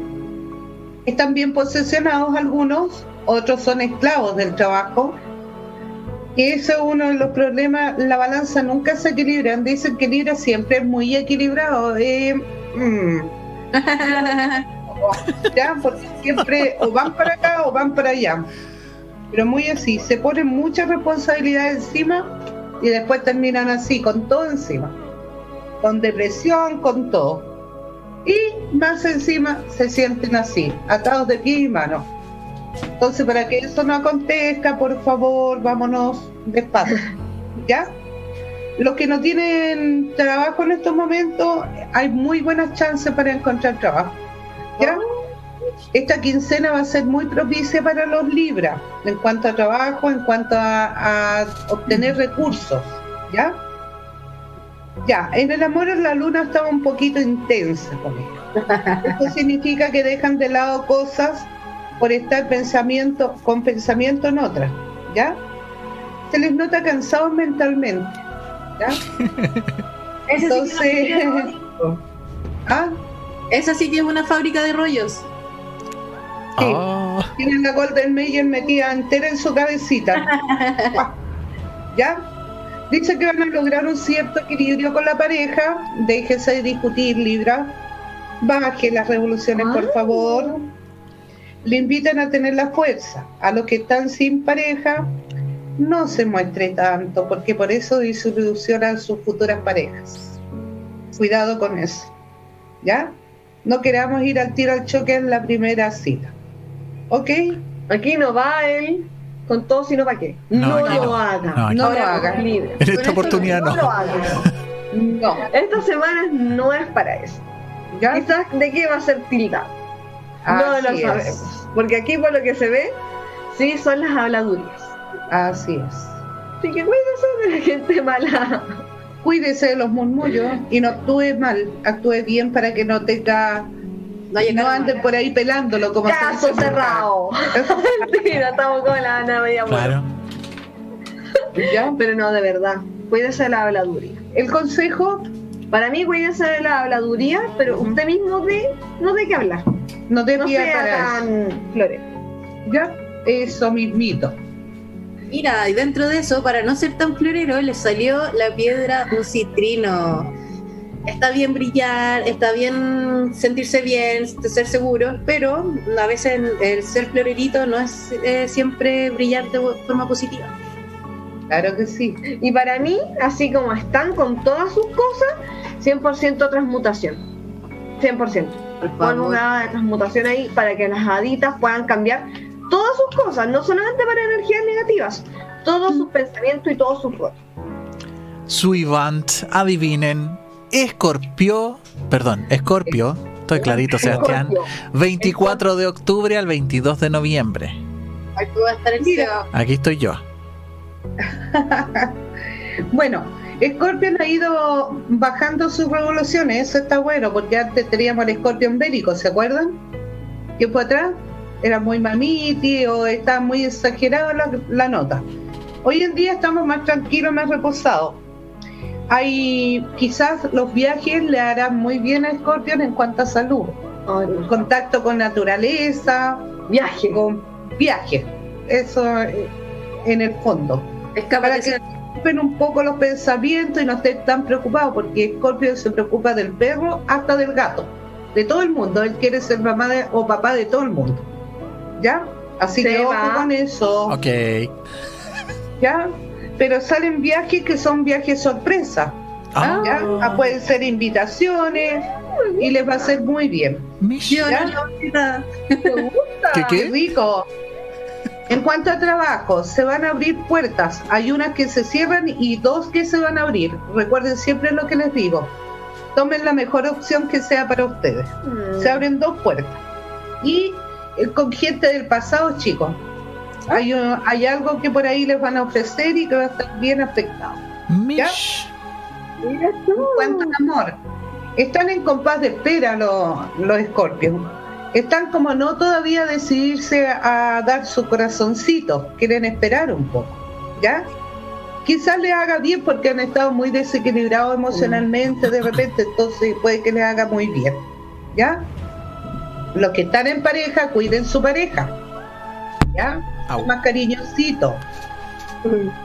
están bien posesionados algunos, otros son esclavos del trabajo. Eso es uno de los problemas, la balanza nunca se equilibra, dicen que Libra siempre es muy equilibrado. eh, mm, [LAUGHS] ¿ya? Porque siempre o van para acá o van para allá. Pero muy así, se ponen mucha responsabilidad encima y después terminan así, con todo encima. Con depresión, con todo. Y más encima se sienten así, atados de pie y mano. Entonces, para que eso no acontezca, por favor, vámonos despacio. ¿Ya? Los que no tienen trabajo en estos momentos, hay muy buenas chances para encontrar trabajo. ¿Ya? Esta quincena va a ser muy propicia para los Libras en cuanto a trabajo, en cuanto a, obtener recursos. ¿Ya? Ya, en el amor la luna estaba un poquito intensa con ellos. Esto [LAUGHS] significa que dejan de lado cosas por estar pensamiento, con pensamiento en otras, ¿ya? Se les nota cansados mentalmente, ¿ya? [LAUGHS] Entonces, sí [LAUGHS] ¿ah? Esa sí que es una fábrica de rollos. Sí. Oh, Tienen la Golden Mayer metida entera en su cabecita. [LAUGHS] ¿Ya? Dice que van a lograr un cierto equilibrio con la pareja. Déjese de discutir, Libra. Baje las revoluciones, por favor. Le invitan a tener la fuerza. A los que están sin pareja, no se muestre tanto, porque por eso disolucionan sus futuras parejas. Cuidado con eso. ¿Ya? No queramos ir al tiro al choque en la primera cita. ¿Ok? Aquí no va él con todo, sino para qué. No, No, lo no. haga. No, no. Lo haga. en esta oportunidad No lo no. hagas. No. Esta semana no es para eso. ¿Ya? Quizás de qué va a ser tildado. No lo es. sabemos. Porque aquí por lo que se ve, sí son las habladurías. Así es. Así que cuídense de la gente mala. Cuídese de los murmullos y no actúe mal, actúe bien para que no tenga, No, no karma. ande por ahí pelándolo como Caso cerrado. [LAUGHS] Mentira, estamos con la Ana media. Claro. ¿Ya? Pero no, de verdad. Cuídese de la habladuría. El consejo, Para mí, cuídese de la habladuría, pero usted mismo de, no de qué hablar. No te No tan florero. ¿Ya? Eso mismito. Mira, y dentro de eso, para no ser tan florero, le salió la piedra un citrino. Está bien brillar, está bien sentirse bien, ser seguro, pero a veces el, el ser florerito no es eh, siempre brillar de forma positiva. Claro que sí. Y para mí, así como están con todas sus cosas, 100% transmutación. 100%. Favor. una de transmutación ahí para que las haditas puedan cambiar todas sus cosas, no solamente para energías negativas, todos sus pensamientos y todos sus votos. Suivant, adivinen. Escorpio, perdón, Escorpio, estoy clarito, Sebastián. Escorpio. 24 de octubre al 22 de noviembre. Estar el. Aquí estoy yo. [LAUGHS] Bueno, Scorpion ha ido bajando sus revoluciones, eso está bueno, porque antes teníamos el Scorpion bélico, ¿se acuerdan? Tiempo atrás era muy mamiti o estaba muy exagerado la, la nota. Hoy en día estamos más tranquilos, más reposados. Hay quizás los viajes le harán muy bien a Scorpion en cuanto a salud, contacto con naturaleza, Viaje. con viajes, eso eh, en el fondo Escapa para de ocupen un poco los pensamientos y no estén tan preocupados, porque Scorpio se preocupa del perro hasta del gato, de todo el mundo. Él quiere ser mamá de- o papá de todo el mundo. ¿Ya? Así Se que va. ojo con eso. Ok. ¿Ya? Pero salen viajes que son viajes sorpresa. Ah, ¿Ya? Ah, pueden ser invitaciones y les va a ser muy bien. mish. Yo ¿Ya? no, la bonita. ¿Qué ¡Qué qué? rico! En cuanto a trabajo, se van a abrir puertas. Hay unas que se cierran y dos que se van a abrir. Recuerden siempre lo que les digo. Tomen la mejor opción que sea para ustedes. Mm. Se abren dos puertas. Y eh, con gente del pasado, chicos. Hay, un- hay algo que por ahí les van a ofrecer y que va a estar bien afectado. Mish. Mira tú. En cuanto al amor, están en compás de espera los, los escorpios. Están como no todavía decidirse a dar su corazoncito, quieren esperar un poco, ¿ya? Quizás les haga bien porque han estado muy desequilibrados emocionalmente de repente, entonces puede que les haga muy bien, ¿ya? Los que están en pareja, cuiden su pareja, ¿ya? Au. Más cariñosito.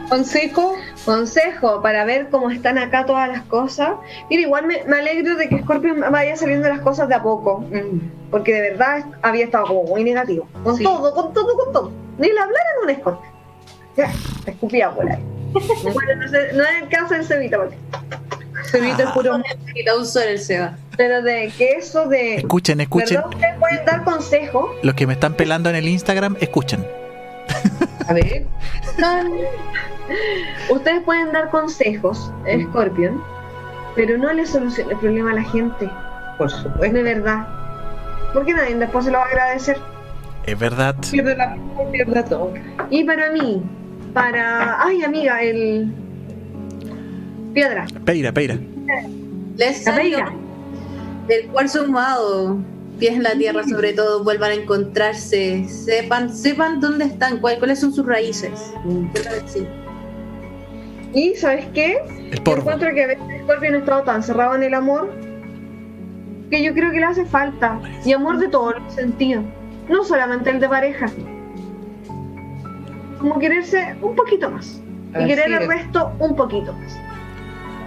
Consejo, Consejo para ver cómo están acá todas las cosas. Mira, igual me, me alegro de que Scorpio vaya saliendo las cosas de a poco. Mm. Porque de verdad había estado como muy negativo. Con Sí. todo, con todo, con todo. Ni le hablaran un Scorpio. Ya, te escupía por ahí. [LAUGHS] bueno, no, sé, no es el caso del Cevita, porque- Se viste el puro Quita un sol el Seba. pero de que eso de. Escuchen, escuchen. ¿Verdad? Ustedes pueden dar consejos. Los que me están pelando en el Instagram, escuchen. A ver, [LAUGHS] Ustedes pueden dar consejos, Scorpion, pero no le solucionen el problema a la gente. por supuesto. De verdad. Porque nadie después se lo va a agradecer. Es verdad. Pierde la pierde todo. Y para mí, para. Ay, amiga, el. Piedra. Peira, peira. Les La salió peira. el cuarzo ahumado. Pies en la tierra, sobre todo, vuelvan a encontrarse. Sepan, sepan dónde están, cuál- cuáles son sus raíces. A decir. Y, ¿sabes qué? El Yo porro. encuentro que a veces Scorpion ha estado tan cerrado en el amor que yo creo que le hace falta. Y amor de todos los sentidos. No solamente el de pareja. Como quererse un poquito más. Y querer el es. resto un poquito más.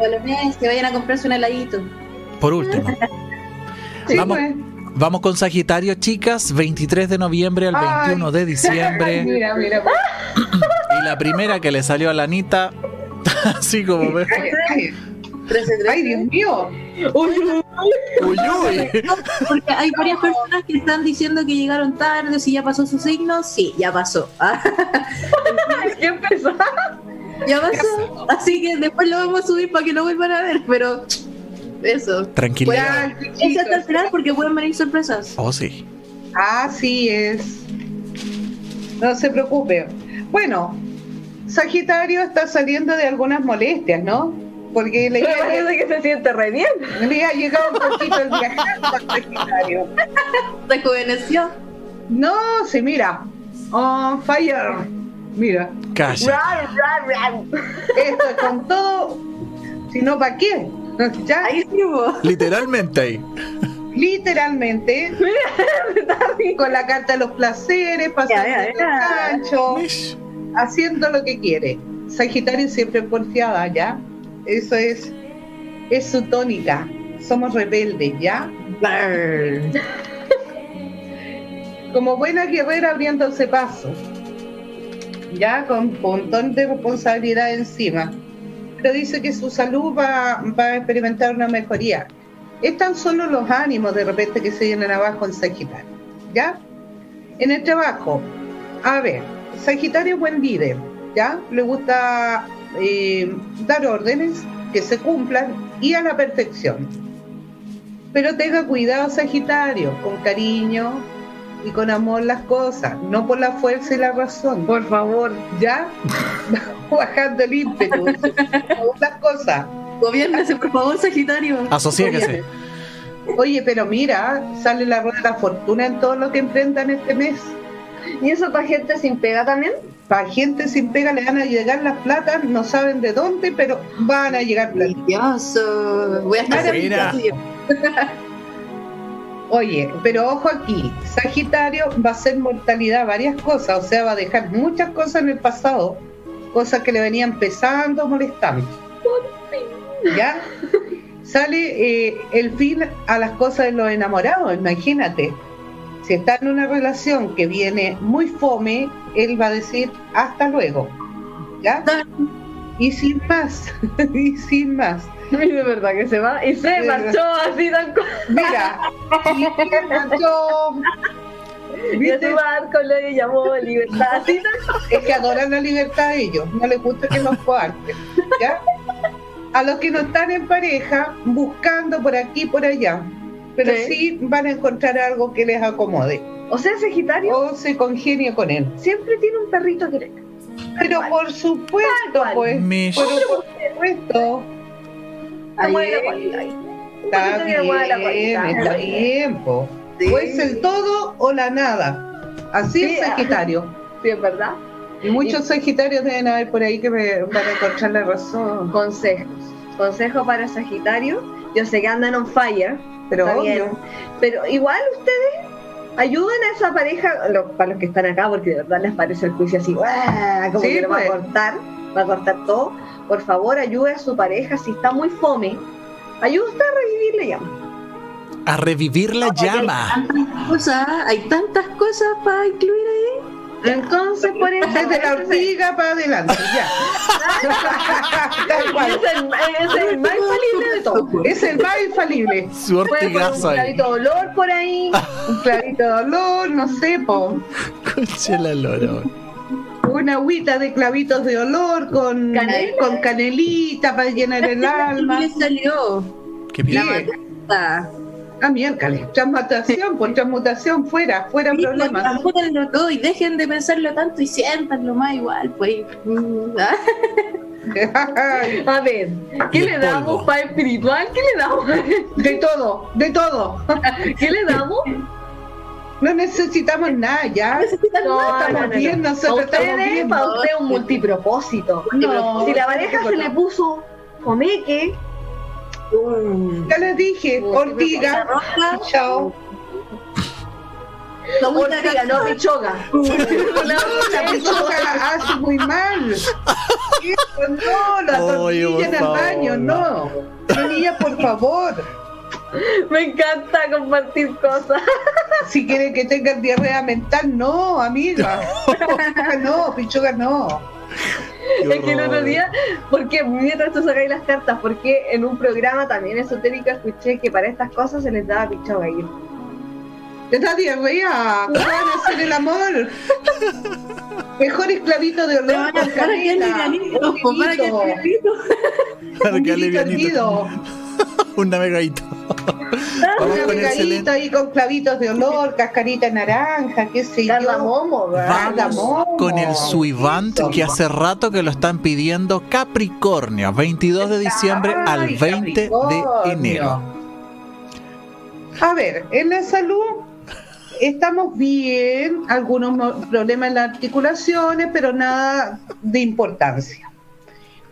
O los que vayan a comprarse un heladito. Por último. [LAUGHS] Sí, Vamos. pues. Vamos con Sagitario, chicas. 23 de noviembre al Ay. 21 de diciembre. [LAUGHS] mira, mira. Y la primera que le salió a la Anita, [LAUGHS] así como ve. Ay, ay, 13, 13. ay, Dios mío. Uy, uy. Porque hay varias personas que están diciendo que llegaron tarde, si ya pasó su signo, sí, ya pasó. [LAUGHS] ¿Qué empezó? ya pasó. Así que después lo vamos a subir para que lo vuelvan a ver, pero eso. Tranquilidad. Ya, Es hasta el final porque pueden venir sorpresas. Oh, sí. Así es. No se preocupe. Bueno, Sagitario está saliendo de algunas molestias, ¿no? Porque le iba, parece que se siente re bien. le iba a llegar un poquito el viajando al Sagitario. [LAUGHS] Rejuveneció. No, sí, mira. On fire. Mira, rar. esto es con todo. Si no, ¿para qué? ¿Ya? Ahí estuvo. Literalmente ahí. Literalmente, [LAUGHS] con la carta de los placeres, pasando Ya, ya, el gancho. Haciendo lo que quiere. Sagitario siempre porfiada, ¿ya? Eso es, es su tónica. Somos rebeldes, ¿ya? Como buena guerrera abriéndose paso, ¿ya? Con un montón de responsabilidad encima. Pero dice que su salud va, va a experimentar una mejoría. Es tan solo los ánimos de repente que se vienen abajo en Sagitario, ¿ya? En el trabajo, a ver, Sagitario es buen líder, ¿ya? Le gusta eh, dar órdenes que se cumplan y a la perfección. Pero tenga cuidado, Sagitario, con cariño y con amor las cosas, no por la fuerza y la razón. Por favor. ¿Ya? [LAUGHS] Bajando el ímpetu. las cosas. Gobiérnese, por favor, Sagitario. Asociéguese. Oye, pero mira, sale la rueda de la fortuna en todo lo que emprendan este mes. ¿Y eso para gente sin pega también? Para gente sin pega le van a llegar las platas, no saben de dónde, pero van a llegar platas. Voy a estar Mira. Oye, pero ojo aquí, Sagitario va a hacer mortalidad varias cosas, o sea, va a dejar muchas cosas en el pasado, cosas que le venían pesando, molestando. ¿Ya? Sale eh, el fin a las cosas de los enamorados, imagínate. Si está en una relación que viene muy fome, él va a decir hasta luego. ¿Ya? Y sin más, [LAUGHS] y sin más. [LAUGHS] Y de verdad que se va. Y se Sí. marchó así tan Mira, y se marchó. Y ¿Viste? ese barco le llamó libertad. Así tan Es que adoran la libertad a ellos, no les gusta que los coarten. ¿ya? A los que no están en pareja, buscando por aquí y por allá, pero Sí. sí van a encontrar algo que les acomode O sea, Sagitario o se congenie con él. siempre tiene un perrito que le Pero por supuesto, pues, pero por supuesto, Ahí está bien, está bien, po. Sí. Puede ser todo o la nada. Así Sí, es Sagitario. Sí, es verdad. Y muchos Sagitarios deben haber por ahí que me van a encontrar la razón. Consejos. Consejo para Sagitario. Yo sé que andan on fire, Pero obvio. pero igual ustedes ayuden a esa pareja, para los que están acá, porque de verdad les parece el juicio así, ¡guau! como Sí, que lo va a pues. cortar, va a cortar todo. Por favor ayude a su pareja si está muy fome. Ayude usted a revivir la llama. A revivir la llama. Hay tantas cosas, hay tantas cosas para incluir ahí. Entonces, por eso. Desde la ortiga para adelante, ya. [LAUGHS] Tal cual. es el, es el más infalible de todo. Es el más infalible. Su Puede poner ortigazo un ahí. clavito de olor por ahí. Un clarito de olor, no sé, po. [LAUGHS] Conche la lora. Una agüita de clavitos de olor con, Canela. con canelita para llenar el [LAUGHS] alma. ¿Qué salió? Qué La bien. matata. Ah, miércoles. Transmutación, por transmutación, fuera, fuera Sí, pues, problemas. transmútenlo todo y dejen de pensarlo tanto y siéntanlo más igual, pues. Mm, ah. [LAUGHS] A ver, ¿qué le damos polvo. para espiritual? ¿Qué le damos? de todo, de todo. [LAUGHS] ¿Qué le damos? No necesitamos nada, ya. Necesitan No, más. estamos no, no, bien, no. nosotros estamos ustedes, bien. para usted un multipropósito. No, Si la pareja se le puso comeque, Mm. Ya les dije, ortiga. Roja, Chao. la agüita ortiga, no pichoga. [LAUGHS] No, la [LAUGHS] pichoga hace muy mal. Eso, no, la tortilla en el baño, no. No, niña, por favor. Me encanta compartir cosas. Si quiere que tenga diarrea mental, no, amiga. No, pichoga no. Es que el otro día, porque mientras tú sacáis las cartas, porque en un programa también esotérico escuché que para estas cosas se les daba pichoga y ¿Te da diarrea? ¿Cómo van a hacer el amor? Mejor esclavito de olor para que livianito, pues, para que livianito. Un [LAUGHS] hervido. Un navegadito. [LAUGHS] Ahí con clavitos de olor, cascarita naranja, qué sé yo. Vamos con el Suivant que hace rato que lo están pidiendo Capricornio, 22 de diciembre al Ay, 20 de enero. A ver, en la salud estamos bien, algunos problemas en las articulaciones, pero nada de importancia.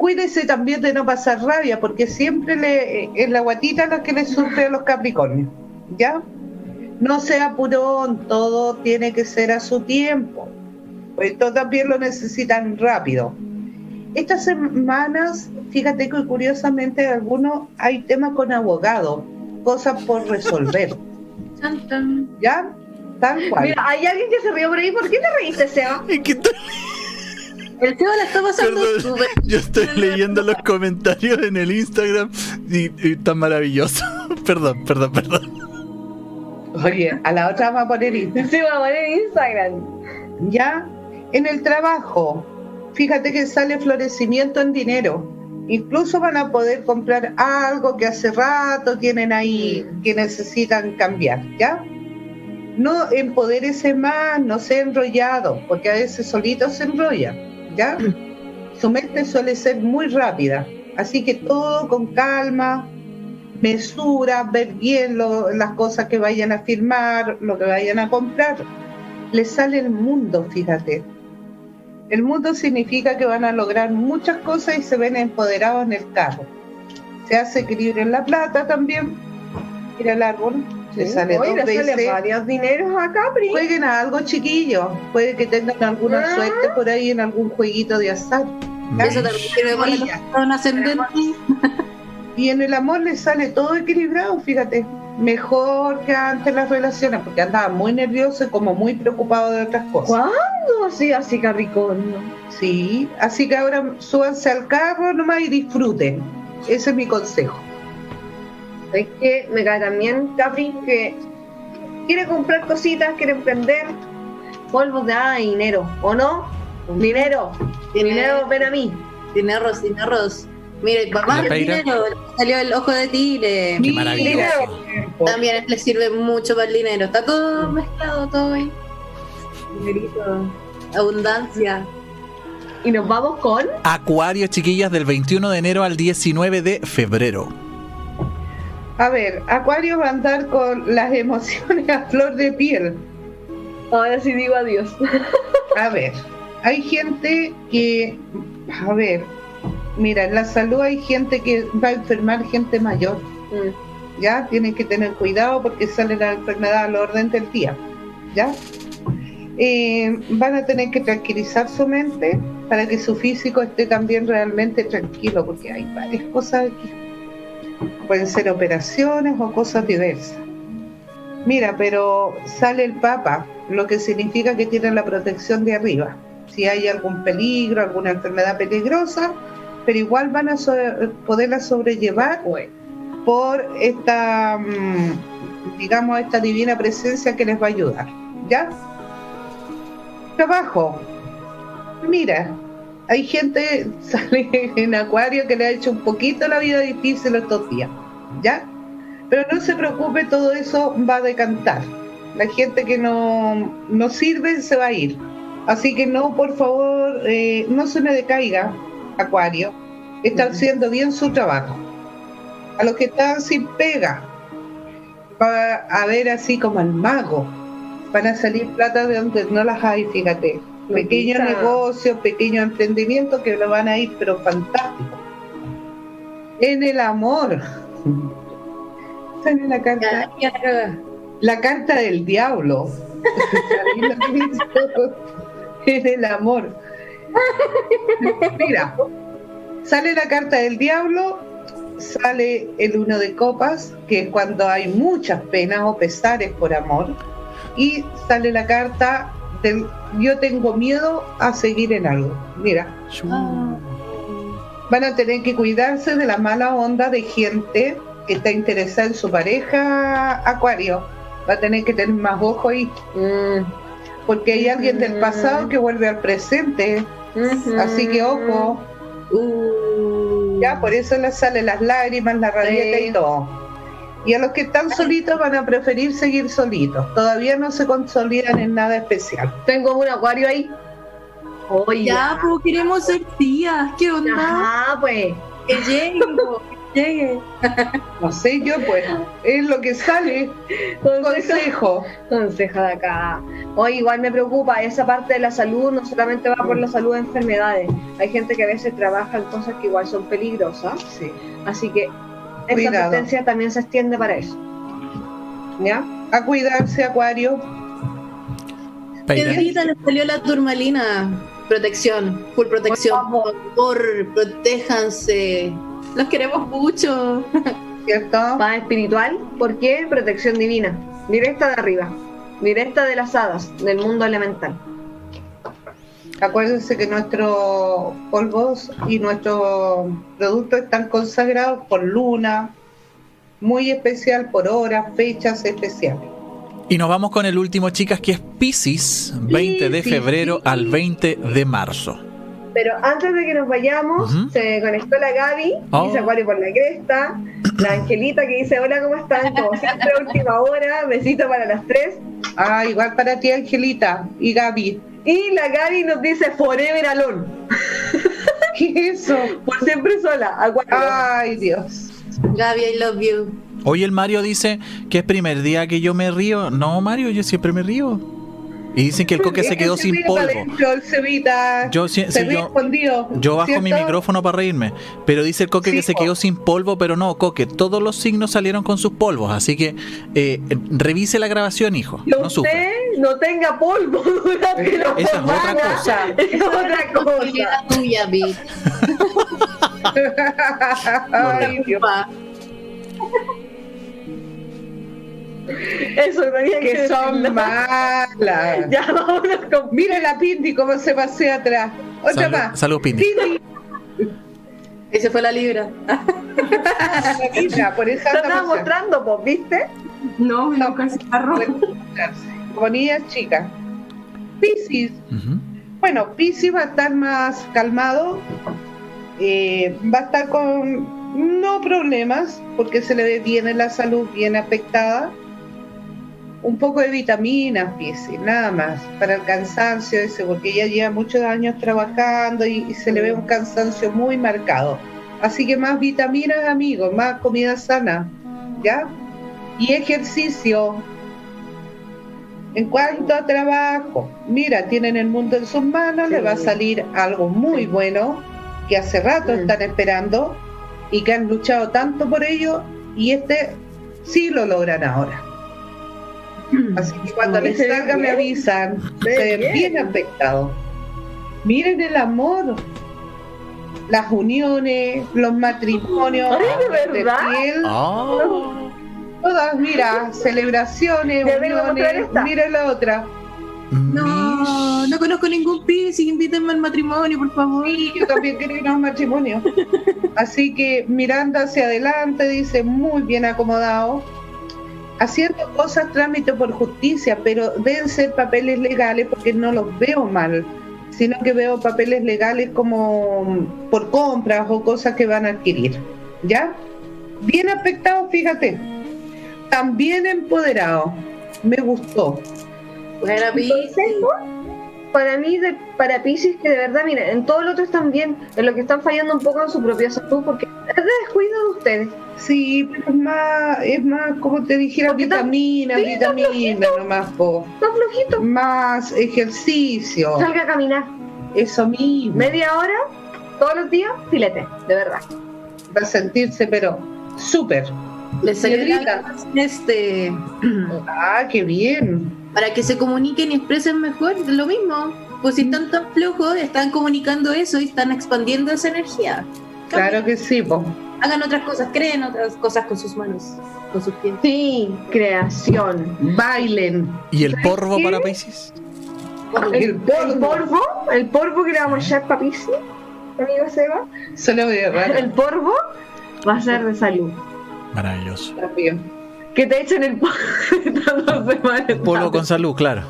Cuídese también de no pasar rabia, porque siempre le, es la guatita la que le sufre a los Capricornios, ¿ya? No sea apurón, todo tiene que ser a su tiempo, pues esto también lo necesitan rápido. Estas semanas, fíjate que curiosamente algunos hay temas con abogados, cosas por resolver. [LAUGHS] ¿ya? Tal cual. Mira, hay alguien que se rió por ahí. ¿Por qué te reíste, Seba? [LAUGHS] El Seba la está pasando Perdón, yo estoy leyendo los comentarios en el Instagram y, y tan maravilloso. [LAUGHS] Perdón, perdón, perdón. Oye, a la otra vamos a poner Insta. Se va a poner Instagram. ya en el trabajo. Fíjate que sale florecimiento en dinero. Incluso van a poder comprar algo que hace rato tienen ahí que necesitan cambiar, ¿ya? No empodérese más, no sea enrollado, porque a veces solito se enrolla, ¿ya? Su mente suele ser muy rápida, así que todo con calma, mesura, ver bien las cosas que vayan a firmar, lo que vayan a comprar. Le sale el mundo, fíjate. El mundo significa que van a lograr muchas cosas y se ven empoderados en el carro. Se hace equilibrio en la plata también. Mira el árbol, le sale dos le veces. varios dineros a Capri. Jueguen a algo chiquillo. Puede que tengan alguna Ah. suerte por ahí en algún jueguito de azar. Eso también que son ascendentes. Y en el amor les sale todo equilibrado, fíjate. Mejor que antes las relaciones, porque andaban muy nerviosos y como muy preocupados de otras cosas. ¿Cuándo? Sí, así Capricornio. Sí, así que ahora súbanse al carro nomás y disfruten. Ese es mi consejo. Es que me cae también Capri que quiere comprar cositas, quiere emprender. Polvos de ah, dinero, ¿o no? Dinero, Tiene- dinero, ven a mí. Tiene arroz, tiene arroz. Mire, papá, ¿La peira? dinero, salió el ojo de tigre. Qué maravilloso. También le sirve mucho para el dinero. Está todo mezclado, todo ahí. Dinerito, abundancia. Y nos vamos con. Acuario, chiquillas, del 21 de enero al 19 de febrero. A ver, Acuario va a andar con las emociones a flor de piel. Ahora sí digo adiós. A ver, hay gente que, a ver, mira, en la salud hay gente que va a enfermar gente mayor. Mm. ¿ya? Tienen que tener cuidado porque sale la enfermedad al orden del día, ¿ya? Eh, van a tener que tranquilizar su mente, para que su físico esté también realmente tranquilo, porque hay varias cosas aquí. Pueden ser operaciones o cosas diversas. Mira, pero sale el Papa, lo que significa que tiene la protección de arriba. Si hay algún peligro, alguna enfermedad peligrosa, pero igual van a poderla sobrellevar por esta, mm, digamos, esta divina presencia que les va a ayudar. ¿Ya? Trabajo. Mira, hay gente, [LAUGHS] sale en Acuario, que le ha hecho un poquito la vida difícil estos días. ¿Ya? Pero no se preocupe, todo eso va a decantar. La gente que no, no sirve se va a ir. Así que no, por favor, eh, no se me decaiga, Acuario. Está haciendo bien su trabajo. A los que están sin pega, va a ver así como el mago. Van a salir plata de donde no las hay, fíjate. Pequeños negocios, pequeños emprendimientos que lo van a ir, pero fantástico. En el amor. [LAUGHS] Sale la carta. La carta del diablo. [LAUGHS] en el amor. Mira, sale la carta del diablo, sale el uno de copas, que es cuando hay muchas penas o pesares por amor, y sale la carta yo tengo miedo a seguir en algo. Mira. Van a tener que cuidarse de la mala onda de gente que está interesada en su pareja, Acuario. Va a tener que tener más ojo ahí. Mm porque hay alguien del pasado que vuelve al presente. Así que ojo. Uh. Ya, por eso le salen las lágrimas, la rabieta y todo. Y a los que están solitos van a preferir seguir solitos. Todavía no se consolidan en nada especial. Tengo un acuario ahí. Oye. Ya, pues queremos ser tías. ¿Qué onda? Ah, pues. Que lleguen, [LAUGHS] llegue. No sé yo, pues, es lo que sale. Consejo. Consejo de acá. Hoy igual me preocupa, esa parte de la salud no solamente va por la salud de enfermedades. Hay gente que a veces trabaja en cosas que igual son peligrosas. Sí. Así que esa potencia también se extiende para eso. ¿Ya? A cuidarse, Acuario. Pedrita le salió la turmalina. Protección, full protección. Por favor, protéjanse los queremos mucho. ¿Cierto? Paz espiritual. ¿Por qué? Protección divina. Directa de arriba. Directa de las hadas, del mundo elemental. Acuérdense que nuestros polvos y nuestros productos están consagrados por luna, muy especial, por horas, fechas especiales. Y nos vamos con el último, chicas, que es Pisces, 20 de febrero al 20 de marzo. Pero antes de que nos vayamos, se conectó la Gaby, oh. dice Acuario por la cresta, la Angelita que dice hola, ¿cómo están? Como siempre, última hora, besito para las tres. Ah, igual para ti, Angelita y Gaby. Y la Gaby nos dice Forever Alone. [LAUGHS] ¿Qué es eso? Por siempre sola. Ay, Dios. Gaby, I love you. Hoy el Mario dice que es primer día que yo me río. No, Mario, yo siempre me río. Y dicen que el coque se quedó sin polvo. Yo, yo, bajo mi micrófono para reírme, pero dice el coque que se quedó sin polvo, pero no, coque, todos los signos salieron con sus polvos, así que eh, revise la grabación, hijo. no usted no tenga polvo [LAUGHS] durante la [LAUGHS] Esa es otra cosa. Es otra cosa. tuya, Ay, Dios. Eso tenía que, que son [LAUGHS] malas. Ya vámonos con. Mira la Pinti cómo se pasea atrás. Otra más. Salud, Pinti. Esa fue la libra. la libra, por eso estaba mostrando, pues, ¿viste? No, no, casi Bonilla chica. Piscis. Bueno, Piscis va a estar más calmado. Eh, va a estar con no problemas, porque se le ve bien la salud bien afectada un poco de vitaminas, fíjese, nada más, para el cansancio ese, porque ella lleva muchos años trabajando y, se le ve un cansancio muy marcado. Así que más vitaminas, amigos, más comida sana, ¿ya? Y ejercicio. En cuanto a trabajo, mira, tienen el mundo en sus manos, le va a salir algo muy bueno que hace rato mm. están esperando y que han luchado tanto por ello y este sí lo logran ahora. Así que cuando les salga me avisan, se ven bien afectados. Miren el amor, las uniones, los matrimonios, Ay, ¿de verdad? piel, Oh. Todas, mira, celebraciones, uniones, mira la otra. No, no conozco ningún Piscis, invítenme al matrimonio, por favor. Sí, yo también quiero ir a un matrimonio. Así que mirando hacia adelante, dice, muy bien acomodado, haciendo cosas trámite por justicia, pero deben ser papeles legales porque no los veo mal, sino que veo papeles legales como por compras o cosas que van a adquirir. ¿Ya? Bien aspectado, fíjate. También empoderado. Me gustó. Buena Consejo para mí, de, para Pisces, que de verdad, miren, en todo lo otro están bien, en lo que están fallando un poco en su propia salud, porque es de descuido de ustedes. Sí, pero es más, es más como te dijera, Porque tan- vitamina, nomás, po. Está flojito. más ejercicio, Salga a caminar. eso mismo, Media hora, todos los días, filete, de verdad. va a sentirse, pero súper. Les la- este [CLEARS THROAT] Ah, qué bien. para que se comuniquen y expresen mejor, lo mismo. Pues si están tan flojos, están comunicando eso y están expandiendo esa energía. Claro que sí, po. Hagan otras cosas, creen otras cosas con sus manos, con sus pies. Sí, creación. Bailen. ¿Y el ¿Sabes porvo qué? para Pisces? El, polvo. el polvo que le vamos a echar para Pisces, amigo Seba, Se lo veo [LAUGHS] raro. el polvo va a ser de salud. Maravilloso. También. Que te echen el [LAUGHS] semanas. Polvo con salud, claro.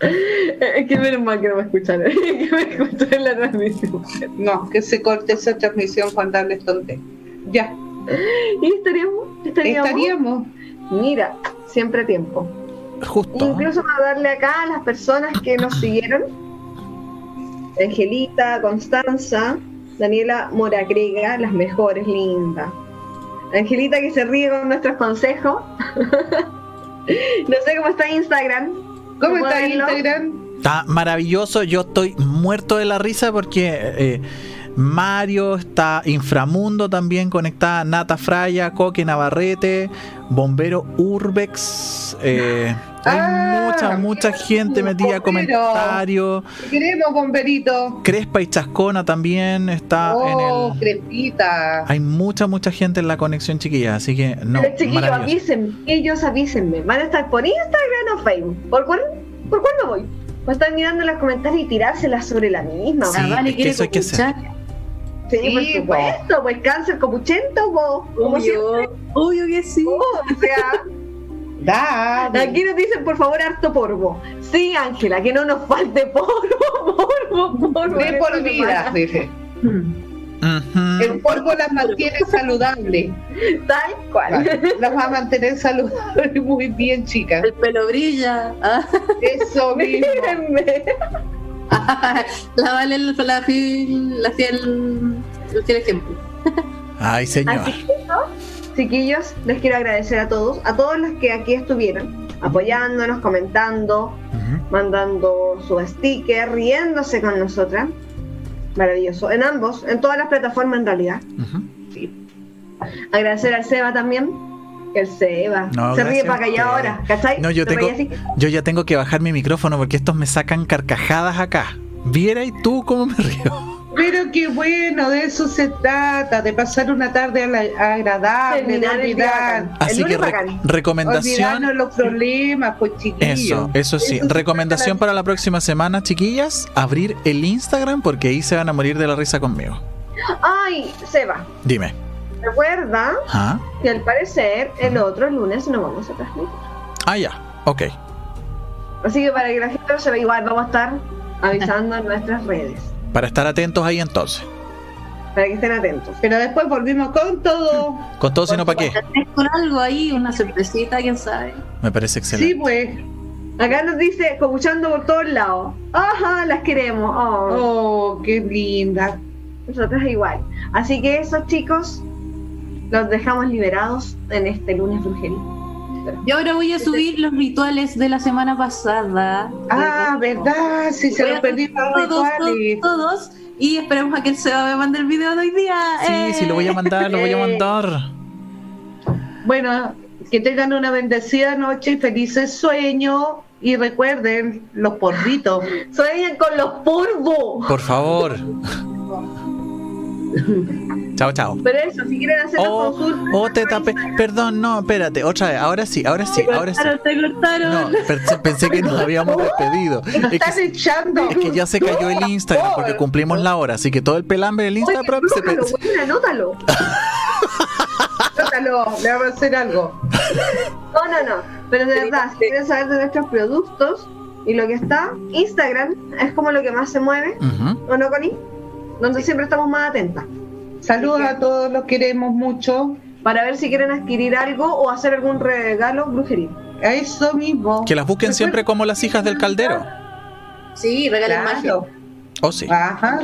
Es que menos mal que no me escuchan, [LAUGHS] que me escuchan en la transmisión. No, que se corte esa transmisión cuando hables tonte. Ya, Y estaríamos, estaríamos, estaríamos. mira, siempre a tiempo. Justo. Incluso para darle acá a las personas que nos siguieron, Angelita, Constanza, Daniela Moragrega, las mejores, linda. Angelita que se ríe con nuestros consejos. [LAUGHS] no sé cómo está Instagram. ¿Cómo ¿Puedo está? Instagram? Está maravilloso. Yo estoy muerto de la risa porque eh, Mario está Inframundo también conectada. Nata Fraya, Coque Navarrete, Bombero Urbex. eh, hay Ah, mucha, mucha gente metida, comentarios. Queremos, bomberito. Crespa y Chascona también está oh, en el. crepita. Hay mucha, mucha gente en la conexión chiquilla, así que no. Pero chiquillos, avísenme, ellos avísenme. ¿Van a estar por Instagram o Facebook? ¿Por cuál, por cuál me voy? A estar mirando los comentarios y tirárselas sobre la misma. Sí, Ah, vale, es que eso hay que hacer. Sí, Sí, por supuesto, pues cáncer copuchento, vos. Como siempre. Obvio, obvio que sí. Oh, o sea, Da. aquí nos dicen por favor harto polvo. Sí, Ángela, que no nos falte polvo, polvo, polvo. De por vida, dice. El polvo las mantiene saludables. Tal cual. Las va a mantener saludables muy bien, chicas. El pelo brilla. Ah, Eso [LAUGHS] mismo. Mírenme. [LAUGHS] la vale la, la, fiel, la fiel, el fiel ejemplo. Ay, señor. Así que eso, chiquillos, les quiero agradecer a todos, a todos los que aquí estuvieron, apoyándonos, comentando, mandando su sticker, riéndose con nosotras. Maravilloso. En ambos, en todas las plataformas en realidad. Ujú. Agradecer al Seba también. Que El Seba. No, Se ríe para callar ahora, ¿cachai? No, yo tengo, yo ya tengo que bajar mi micrófono porque estos me sacan carcajadas acá. Viera y tú cómo me río. Pero qué bueno, de eso se trata, de pasar una tarde agradable, de Terminar olvidar. Así que re- recomendación. Olvidarnos los problemas, pues chiquillos. Eso, eso sí. Eso Recomendación para la próxima semana, chiquillas, abrir el Instagram porque ahí se van a morir de la risa conmigo. Ay, Seba, Dime. Recuerda ¿Ah? que al parecer el otro lunes no vamos a transmitir. Ah, ya. Ok. Así que para que la gente lo sepa, igual vamos a estar avisando en nuestras redes. Para estar atentos ahí entonces. Para que estén atentos. Pero después volvimos con todo. Con todo, sino para qué. Con algo ahí, una sorpresita, quién sabe. Me parece Sí, excelente. pues. Acá nos dice, escuchando por todos lados. Ajá, las queremos. Oh, Oh, qué linda. Nosotras igual. Así que esos chicos los dejamos liberados en este lunes brujería. Yo ahora voy a subir los rituales de la semana pasada. Ah, verdad, si se los todos, todos, rituales. todos, y esperemos a que el Seba me mande el video de hoy día. Sí, ¡Eh! sí, lo voy a mandar, lo voy a mandar. Bueno, que tengan una bendecida noche y felices sueños. Y recuerden los porritos. Sueñen con los polvos. Por favor. [LAUGHS] [LAUGHS] chao, chao. Pero eso, si quieren hacer Oh, consultas. oh, te tapé. Perdón, no, espérate. Otra vez. Ahora sí, ahora sí, ahora sí. te cortaron. No, pensé, pensé que nos habíamos [LAUGHS] despedido. Es que, Están echando. es que ya se cayó el Instagram porque cumplimos la hora, así que todo el pelambre del Oye, Instagram se anótalo, pe- [LAUGHS] güey, anótalo. Trátalo, le vamos a hacer algo. No, no, no. Pero de verdad, si quieren saber de nuestros productos y lo que está, Instagram es como lo que más se mueve. ¿o no, Connie? Donde siempre estamos más atentas. Saludos a todos, los queremos mucho. Para ver si quieren adquirir algo o hacer algún regalo brujería. Eso mismo. Que las busquen siempre como las hijas del caldero. Sí, regalen magia. Claro. Oh, sí. Ajá.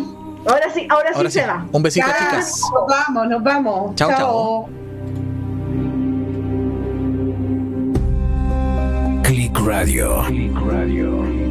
Ahora sí, ahora, Ahora sí, sí. se va. Un besito, Ya, chicas. Nos vamos, nos vamos. Chao, chao. Click Radio. Click Radio.